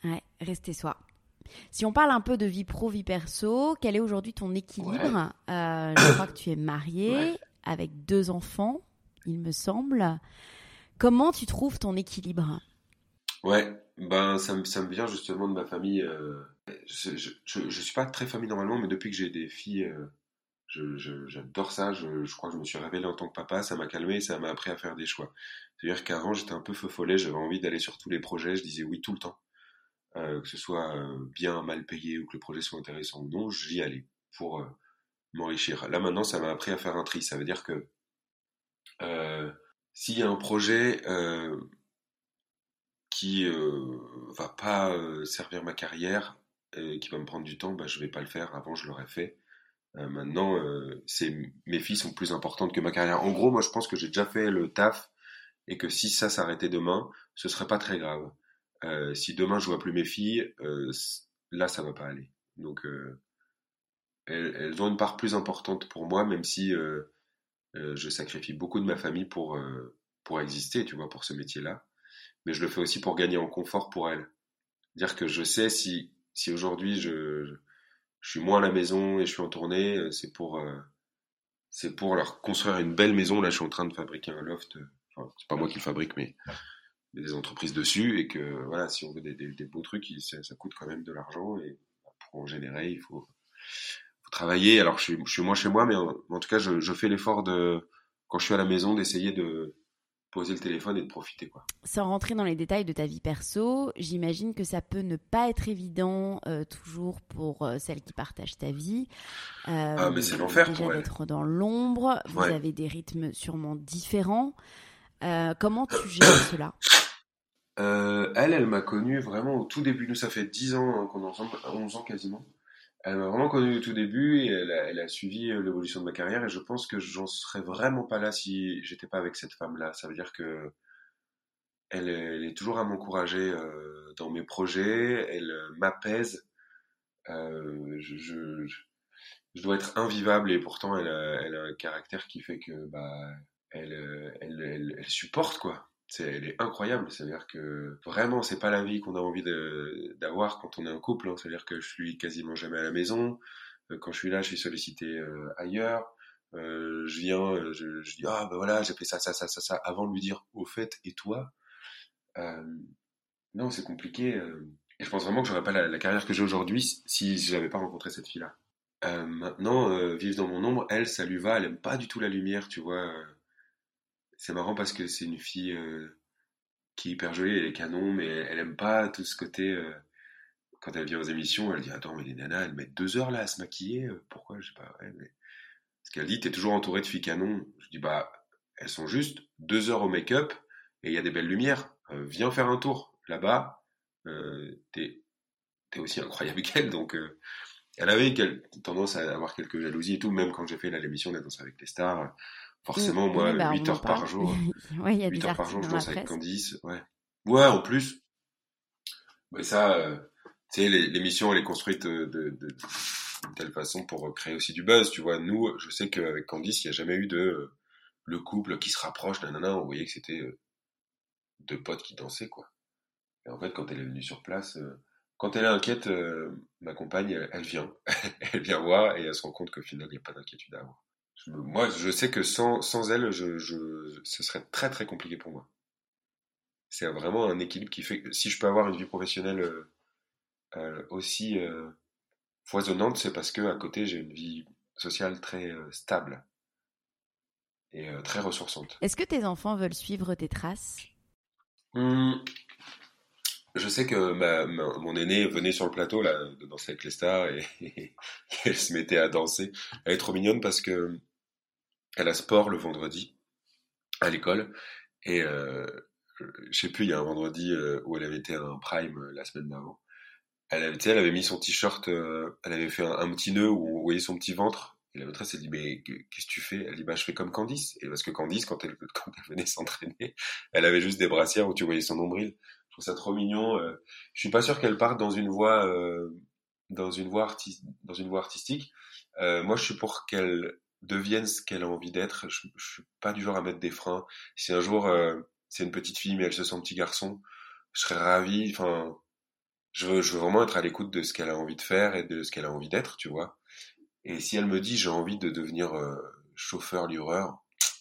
Ouais, rester soi. Si on parle un peu de vie pro, vie perso, quel est aujourd'hui ton équilibre euh, Je crois que tu es marié avec deux enfants, il me semble. Comment tu trouves ton équilibre? Ouais, ben ça me, ça me vient justement de ma famille. Euh, je, je, suis pas très famille normalement, mais depuis que j'ai des filles, euh, j'adore ça. Je, crois que je me suis révélé en tant que papa, ça m'a calmé et ça m'a appris à faire des choix. C'est-à-dire qu'avant j'étais un peu feu follet, j'avais envie d'aller sur tous les projets, je disais oui tout le temps. Euh, que ce soit euh, bien mal payé ou que le projet soit intéressant ou non, j'y allais pour euh, m'enrichir. Là maintenant, ça m'a appris à faire un tri. Ça veut dire que s'il y a un projet qui va pas servir ma carrière, qui va me prendre du temps, bah, je vais pas le faire. Avant, je l'aurais fait. maintenant, mes filles sont plus importantes que ma carrière. En gros, moi, je pense que j'ai déjà fait le taf et que si ça s'arrêtait demain, ce serait pas très grave. Euh, si demain je vois plus mes filles, euh, là ça va pas aller. Donc euh, elles, ont une part plus importante pour moi, même si je sacrifie beaucoup de ma famille pour pour exister, tu vois, pour ce métier-là. Mais je le fais aussi pour gagner en confort pour elles. Dire que je sais si si aujourd'hui je, je, suis moins à la maison et je suis en tournée, c'est pour c'est pour leur construire une belle maison. Là, je suis en train de fabriquer un loft. Enfin, c'est pas moi qui le fabrique, mais des entreprises dessus et que voilà, si on veut des, des, beaux trucs, ça, ça, coûte quand même de l'argent et pour en générer, il faut, faut travailler. Alors je suis, je suis moins chez moi, mais en, tout cas, je, je fais l'effort de quand je suis à la maison d'essayer de poser le téléphone et de profiter quoi. Sans rentrer dans les détails de ta vie perso, j'imagine que ça peut ne pas être évident euh, toujours pour euh, celles qui partagent ta vie. Euh, ah mais c'est l'enfer pour d'être dans l'ombre, vous avez des rythmes sûrement différents. Euh, comment tu gères cela? Euh, elle, elle m'a connu vraiment au tout début. Nous, ça fait 10 ans hein, qu'on est ensemble, 11 ans quasiment. Elle m'a vraiment connu au tout début et elle a, suivi euh, l'évolution de ma carrière et je pense que j'en serais vraiment pas là si j'étais pas avec cette femme-là. Ça veut dire que elle, est toujours à m'encourager euh, dans mes projets, elle m'apaise. je, je, dois être invivable et pourtant elle a, elle a un caractère qui fait que bah elle, elle, elle, elle supporte quoi c'est, elle est incroyable. C'est-à-dire que vraiment, c'est pas la vie qu'on a envie d'avoir quand on est un couple. Hein. C'est-à-dire que je suis quasiment jamais à la maison. Euh, quand je suis là, je suis sollicité euh, ailleurs. Euh, je viens, je, dis ah ben voilà, j'ai fait ça, ça, ça, ça, ça, avant de lui dire au fait et toi? non, c'est compliqué. et je pense vraiment que j'aurais pas la, carrière que j'ai aujourd'hui si j'avais pas rencontré cette fille-là. maintenant, vivre dans mon ombre, elle, ça lui va. Elle aime pas du tout la lumière, tu vois c'est marrant parce que c'est une fille euh, qui est hyper jolie, elle est canon, mais elle aime pas tout ce côté. Euh, quand elle vient aux émissions, elle dit Attends, mais les nanas, elles mettent deux heures là à se maquiller, euh, pourquoi Je sais pas. Ouais, mais... Parce qu'elle dit T'es toujours entouré de filles canon. Je dis Bah, elles sont juste deux heures au make-up et il y a des belles lumières. viens faire un tour là-bas. t'es es aussi incroyable qu'elle, donc. elle avait tendance à avoir quelques jalousies et tout, même quand j'ai fait l'émission La danse avec les stars Forcément, moi, 8 bah, heures par jour. ouais, y a 8 heures par jour, je danse avec Candice. Ouais. Ouais, en plus. Mais ça, euh, tu sais, l'émission, elle est construite de, de, de, telle façon pour créer aussi du buzz, tu vois. Nous, je sais qu'avec Candice, il n'y a jamais eu de euh, le couple qui se rapproche, nanana, on voyait que c'était euh, deux potes qui dansaient, quoi. Et en fait, quand elle est venue sur place, quand elle est inquiète, ma compagne, elle, elle vient. elle vient voir et elle se rend compte qu'au final, il n'y a pas d'inquiétude à avoir moi, je sais que sans, sans elle, je, je, ce serait très très compliqué pour moi. C'est vraiment un équilibre qui fait que si je peux avoir une vie professionnelle euh, euh, aussi euh, foisonnante, c'est parce que à côté j'ai une vie sociale très stable et très ressourçante. Est-ce que tes enfants veulent suivre tes traces? Mmh. Je sais que ma, mon aîné venait sur le plateau là, de danser avec les stars et, et, elle se mettait à danser. Elle est trop mignonne parce que elle a sport le vendredi à l'école et euh, je sais plus, il y a un vendredi euh, où elle avait été à un prime euh, la semaine d'avant elle avait, elle avait mis son t-shirt, euh, elle avait fait un, petit nœud où on voyait son petit ventre. Et la maîtresse, elle dit, mais qu'est-ce que tu fais? Elle dit, bah, je fais comme Candice. Et parce que Candice, quand elle venait s'entraîner, elle avait juste des brassières où tu voyais son nombril. Je trouve ça trop mignon. Euh. Je suis pas sûr qu'elle parte dans une voie, euh, dans une voie dans une voie artistique. moi, je suis pour qu'elle devienne ce qu'elle a envie d'être. Je, je, suis pas du genre à mettre des freins. Si un jour, c'est une petite fille, mais elle se sent petit garçon, je serais ravi. Enfin, je veux, je veux vraiment être à l'écoute de ce qu'elle a envie de faire et de ce qu'elle a envie d'être, tu vois. Et si elle me dit j'ai envie de devenir euh, chauffeur livreur,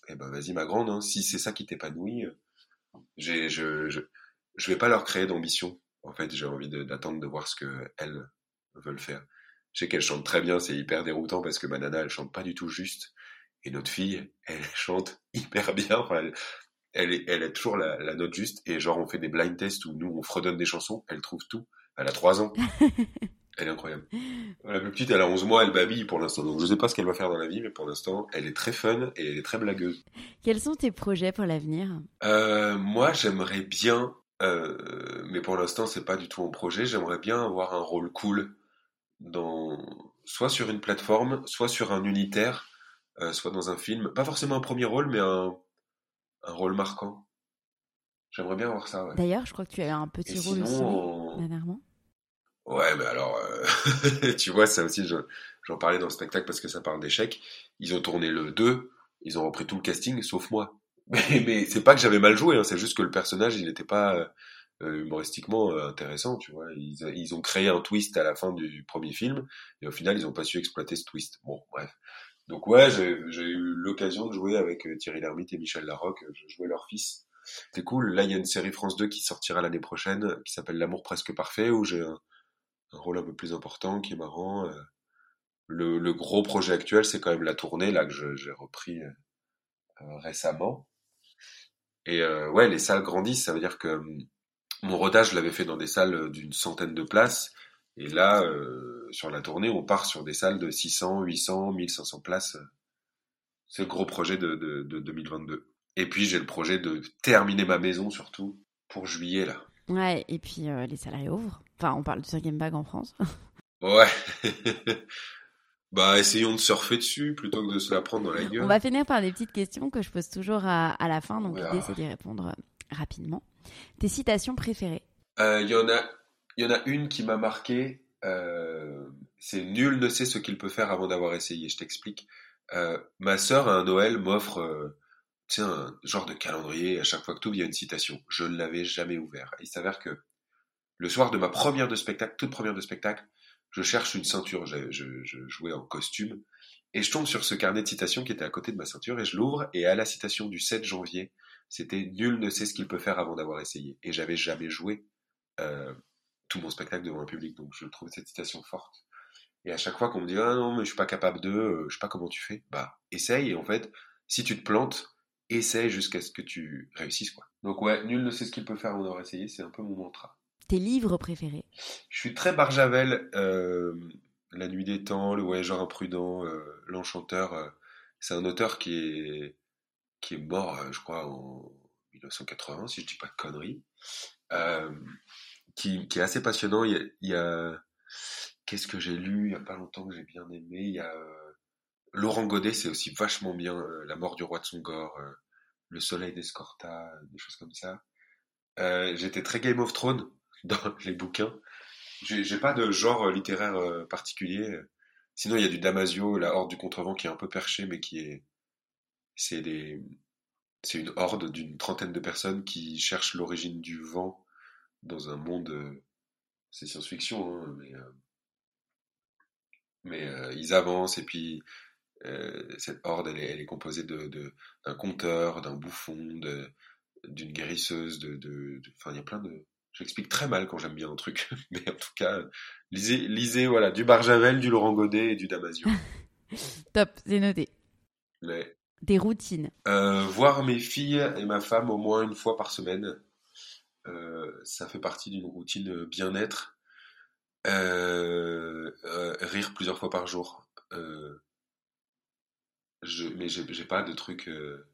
eh ben vas-y ma grande. Hein. Si c'est ça qui t'épanouit, j'ai, je, je, je vais pas leur créer d'ambition. En fait, j'ai envie d'attendre de, voir ce que elles veulent faire. Je sais qu'elle chante très bien, c'est hyper déroutant parce que ma nana, elle chante pas du tout juste. Et notre fille, elle chante hyper bien. Enfin, elle, elle, est, elle a toujours la, la, note juste. Et genre, on fait des blind tests où nous, on fredonne des chansons, elle trouve tout. Elle a 3 ans. elle est incroyable. La plus petite, elle a 11 mois, elle babille pour l'instant. Donc je sais pas ce qu'elle va faire dans la vie, mais pour l'instant, elle est très fun et elle est très blagueuse. Quels sont tes projets pour l'avenir? Euh, Moi, j'aimerais bien, euh, mais pour l'instant, c'est pas du tout en projet. J'aimerais bien avoir un rôle cool dans, soit sur une plateforme, soit sur un unitaire, euh, soit dans un film. Pas forcément un premier rôle, mais un, un rôle marquant. J'aimerais bien avoir ça. D'ailleurs, je crois que tu as un petit rôle aussi dernièrement. Ouais, mais alors, euh, tu vois, ça aussi, j'en parlais dans le spectacle parce que ça parle d'échecs. Ils ont tourné le 2, ils ont repris tout le casting, sauf moi. Mais, mais c'est pas que j'avais mal joué, hein, c'est juste que le personnage, il n'était pas euh, humoristiquement euh, intéressant, tu vois. Ils, ils, ont créé un twist à la fin du premier film, et au final, ils n'ont pas su exploiter ce twist. Bon, bref. Donc ouais, j'ai eu l'occasion de jouer avec Thierry Lhermitte et Michel Larocque, je jouais leur fils c'est cool. Là, il y a une série France 2 qui sortira l'année prochaine, qui s'appelle L'amour presque parfait, où j'ai un, rôle un peu plus important, qui est marrant. Euh. Le, gros projet actuel, c'est quand même la tournée, là, que j'ai repris euh, euh, récemment. Et ouais, les salles grandissent, ça veut dire que mon rodage, je l'avais fait dans des salles d'une centaine de places. Et là, sur la tournée, on part sur des salles de 600, 800, 1500 places. C'est le gros projet de, de 2022. Et puis j'ai le projet de terminer ma maison surtout pour juillet là. Ouais, et puis euh, les salariés ouvrent. Enfin, on parle du cinquième bag en France. ouais. bah, essayons de surfer dessus plutôt que de se la prendre dans la gueule. On va finir par des petites questions que je pose toujours à, à la fin, donc l'idée c'est d'y répondre euh, rapidement. Tes citations préférées? Il euh, y en a, il y en a une qui m'a marqué. c'est nul ne sait ce qu'il peut faire avant d'avoir essayé. Je t'explique. ma sœur à un Noël m'offre un genre de calendrier, à chaque fois que tout il y a une citation. Je ne l'avais jamais ouvert. Il s'avère que le soir de ma première de spectacle, toute première de spectacle, je cherche une ceinture. Je, je, jouais en costume et je tombe sur ce carnet de citations qui était à côté de ma ceinture et je l'ouvre et à la citation du 7 janvier, c'était nul ne sait ce qu'il peut faire avant d'avoir essayé. Et j'avais jamais joué euh, tout mon spectacle devant un public, donc je trouve cette citation forte. Et à chaque fois qu'on me dit ah non mais je suis pas capable de, euh, je sais pas comment tu fais, bah essaye et en fait si tu te plantes, essaie jusqu'à ce que tu réussisses. Quoi. Donc ouais, nul ne sait ce qu'il peut faire avant d'avoir essayé, c'est un peu mon mantra. Tes livres préférés? Je suis très Barjavel, euh, La nuit des temps, Le voyageur imprudent, euh, L'enchanteur. Euh, c'est un auteur qui est, qui est mort, je crois, en 1980, si je dis pas de conneries. Qui, est assez passionnant. Il y a, qu'est-ce que j'ai lu? Il y a pas longtemps que j'ai bien aimé. Il y a Laurent Godet, c'est aussi vachement bien. La mort du roi de Songor, Le soleil d'Escorta, des choses comme ça. J'étais très Game of Thrones dans les bouquins. J'ai pas de genre littéraire particulier. Sinon, il y a du Damasio, la horde du contrevent, qui est un peu perché, mais qui est. C'est des. C'est une horde d'une trentaine de personnes qui cherchent l'origine du vent dans un monde. C'est science-fiction, hein, mais. Mais ils avancent et puis euh, cette horde, elle est, composée de, d'un conteur, d'un bouffon, d'une guérisseuse, de, enfin, il y a plein de. J'explique très mal quand j'aime bien un truc, mais en tout cas, lisez, lisez voilà, du Barjavel, du Laurent Godet et du Damasio. Top, c'est noté. Mais, Des routines. Euh, voir mes filles et ma femme au moins une fois par semaine, euh, ça fait partie d'une routine bien-être. rire plusieurs fois par jour je, mais j'ai pas de truc. Euh,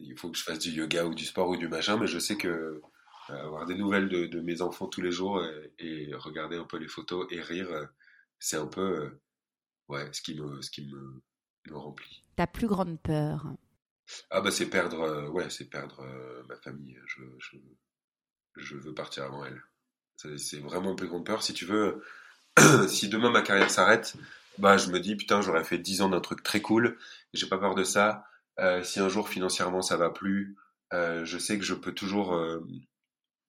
il faut que je fasse du yoga ou du sport ou du machin, mais je sais que avoir des nouvelles de, mes enfants tous les jours et, regarder un peu les photos et rire, c'est un peu ouais, ce qui me, ce qui me, me remplit. Ta plus grande peur? Ah bah c'est perdre, ouais, c'est perdre ma famille. Je, je, je, veux partir avant elle. C'est vraiment ma plus grande peur. Si tu veux, si demain ma carrière s'arrête, bah je me dis putain j'aurais fait 10 ans d'un truc très cool. J'ai pas peur de ça. si un jour financièrement ça va plus, je sais que je peux toujours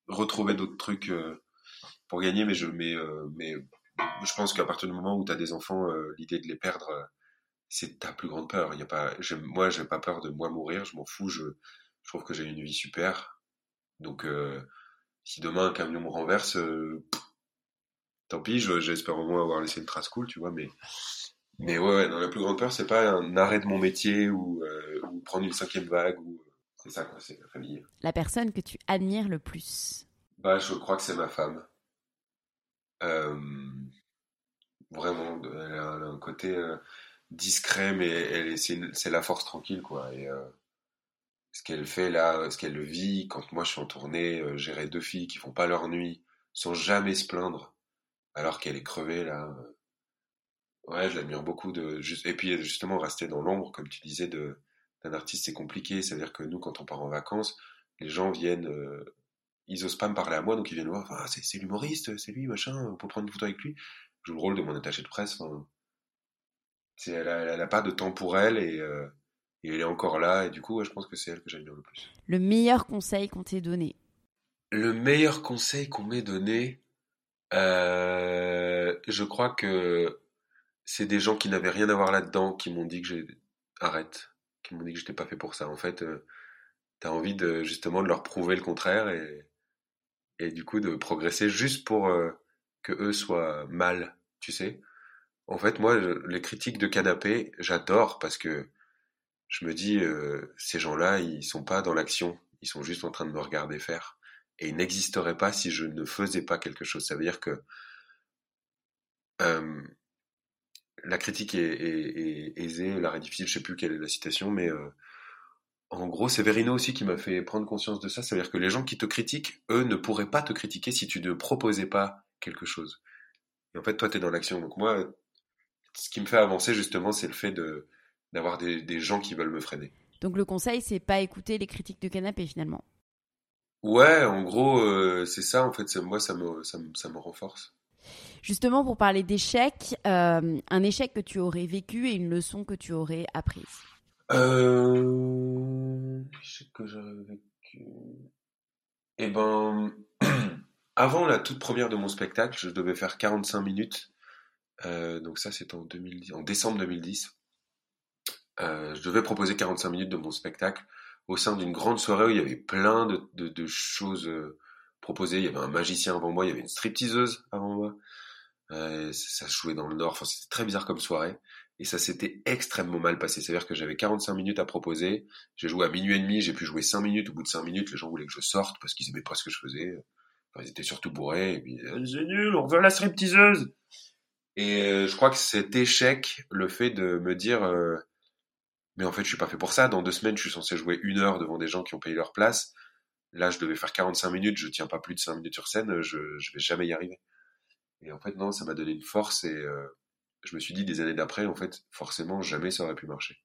retrouver d'autres trucs euh, pour gagner, mais je, mais, euh, mais je pense qu'à partir du moment où tu as des enfants, euh, l'idée de les perdre, c'est ta plus grande peur. Il y a pas, moi, j'ai pas peur de moi mourir, je m'en fous. Je, je trouve que j'ai une vie super. Donc, si demain un camion me renverse, tant pis. J'espère au moins avoir laissé une trace cool, tu vois. Mais, mais ouais, dans la plus grande peur, c'est pas un arrêt de mon métier ou, ou prendre une cinquième vague ou c'est ça, quoi, c'est la famille. La personne que tu admires le plus Bah, je crois que c'est ma femme. Euh, vraiment, elle a, un côté euh, discret, mais elle, c'est la force tranquille, quoi. Et euh, ce qu'elle fait là, ce qu'elle vit, quand moi je suis en tournée, gérer deux filles qui font pas leur nuit, sans jamais se plaindre, alors qu'elle est crevée là. Ouais, je l'admire beaucoup de et puis justement rester dans l'ombre, comme tu disais, de un artiste, c'est compliqué. C'est-à-dire que nous, quand on part en vacances, les gens viennent, euh, ils osent pas me parler à moi, donc ils viennent voir, ah, c'est l'humoriste, c'est lui, machin, on peut prendre une photo avec lui. Je joue le rôle de mon attaché de presse. elle, a, pas de temps pour elle euh, et, elle est encore là. Et du coup, je pense que c'est elle que j'admire le plus. Le meilleur conseil qu'on t'ait donné? Le meilleur conseil qu'on m'ait donné, euh, je crois que c'est des gens qui n'avaient rien à voir là-dedans qui m'ont dit que j'ai arrête qui m'ont dit que j'étais pas fait pour ça. En fait, euh, tu as envie de justement de leur prouver le contraire et, et du coup de progresser juste pour euh, que eux soient mal, tu sais. En fait, moi, les critiques de canapé, j'adore parce que je me dis, euh, ces gens-là, ils sont pas dans l'action, ils sont juste en train de me regarder faire. Et ils n'existeraient pas si je ne faisais pas quelque chose. Ça veut dire que la critique est, aisée, l'art est difficile, je sais plus quelle est la citation, mais euh, en gros, c'est Verino aussi qui m'a fait prendre conscience de ça. C'est-à-dire que les gens qui te critiquent, eux, ne pourraient pas te critiquer si tu ne proposais pas quelque chose. Et en fait, toi, tu es dans l'action. Donc moi, ce qui me fait avancer, justement, c'est le fait de d'avoir des, gens qui veulent me freiner. Donc le conseil, c'est pas écouter les critiques de canapé, finalement. Ouais, en gros, euh, c'est ça, en fait. Moi, ça me, ça me renforce. Justement, pour parler d'échec, euh, un échec que tu aurais vécu et une leçon que tu aurais apprise. Euh... Que j'aurais vécu. Eh ben, avant la toute première de mon spectacle, je devais faire 45 minutes. Euh, donc ça, c'était en, décembre 2010. Euh, je devais proposer 45 minutes de mon spectacle au sein d'une grande soirée où il y avait plein de choses proposées. Il y avait un magicien avant moi, il y avait une stripteaseuse avant moi. Euh, ça se jouait dans le nord, enfin, c'était très bizarre comme soirée. Et ça s'était extrêmement mal passé. C'est-à-dire que j'avais 45 minutes à proposer. J'ai joué à minuit et demi, j'ai pu jouer 5 minutes. Au bout de 5 minutes, les gens voulaient que je sorte parce qu'ils aimaient pas ce que je faisais. Enfin, ils étaient surtout bourrés. Et puis, euh, c'est nul, on veut la stripteaseuse. Et euh, je crois que cet échec, le fait de me dire, mais en fait, je suis pas fait pour ça. Dans deux semaines, je suis censé jouer une heure devant des gens qui ont payé leur place. Là, je devais faire 45 minutes, je tiens pas plus de 5 minutes sur scène, je, je vais jamais y arriver. Et en fait, non, ça m'a donné une force et euh, je me suis dit des années d'après, en fait, forcément, jamais ça aurait pu marcher.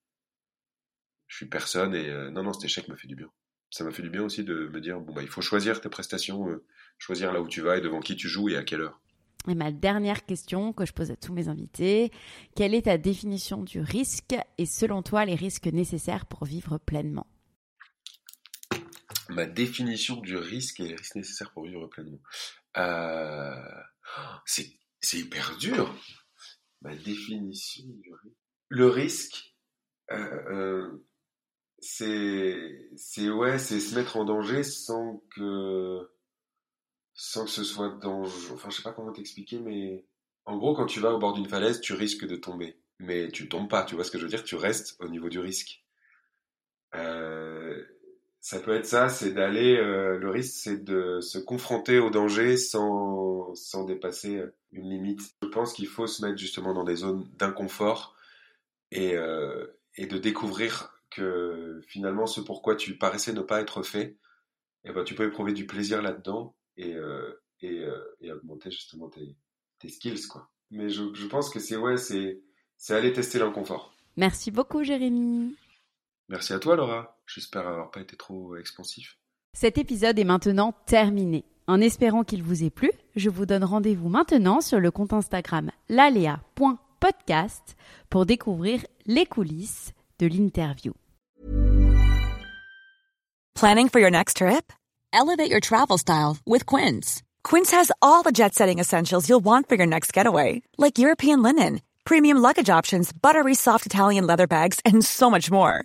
Je suis personne et euh, non, non, cet échec m'a fait du bien. Ça m'a fait du bien aussi de me dire, bon, bah, il faut choisir tes prestations, euh, choisir là où tu vas et devant qui tu joues et à quelle heure. Et ma dernière question que je pose à tous mes invités, quelle est ta définition du risque et selon toi les risques nécessaires pour vivre pleinement? Ma définition du risque et les risques nécessaires pour vivre pleinement. Euh c'est, hyper dur. Ma définition du risque. Le risque, euh, euh, c'est, c'est ouais, c'est se mettre en danger sans que, sans que ce soit dangereux. Enfin, je sais pas comment t'expliquer, mais en gros, quand tu vas au bord d'une falaise, tu risques de tomber. Mais tu tombes pas, tu vois ce que je veux dire? Tu restes au niveau du risque. Euh, ça peut être ça, c'est d'aller. Euh, le risque, c'est de se confronter au danger sans, sans dépasser euh, une limite. Je pense qu'il faut se mettre justement dans des zones d'inconfort et, euh, et de découvrir que finalement, ce pourquoi tu paraissais ne pas être fait, et ben tu peux éprouver du plaisir là-dedans et, et, et, augmenter justement tes, tes skills quoi. Mais je, je pense que c'est ouais, c'est aller tester l'inconfort. Merci beaucoup Jérémy. Merci à toi Laura. J'espère avoir pas été trop expansif. Cet épisode est maintenant terminé. En espérant qu'il vous ait plu, je vous donne rendez-vous maintenant sur le compte Instagram lalea.podcast pour découvrir les coulisses de l'interview. Planning for your next trip? Elevate your travel style with Quince. Quince has all the jet-setting essentials you'll want for your next getaway, like European linen, premium luggage options, buttery soft Italian leather bags, and so much more.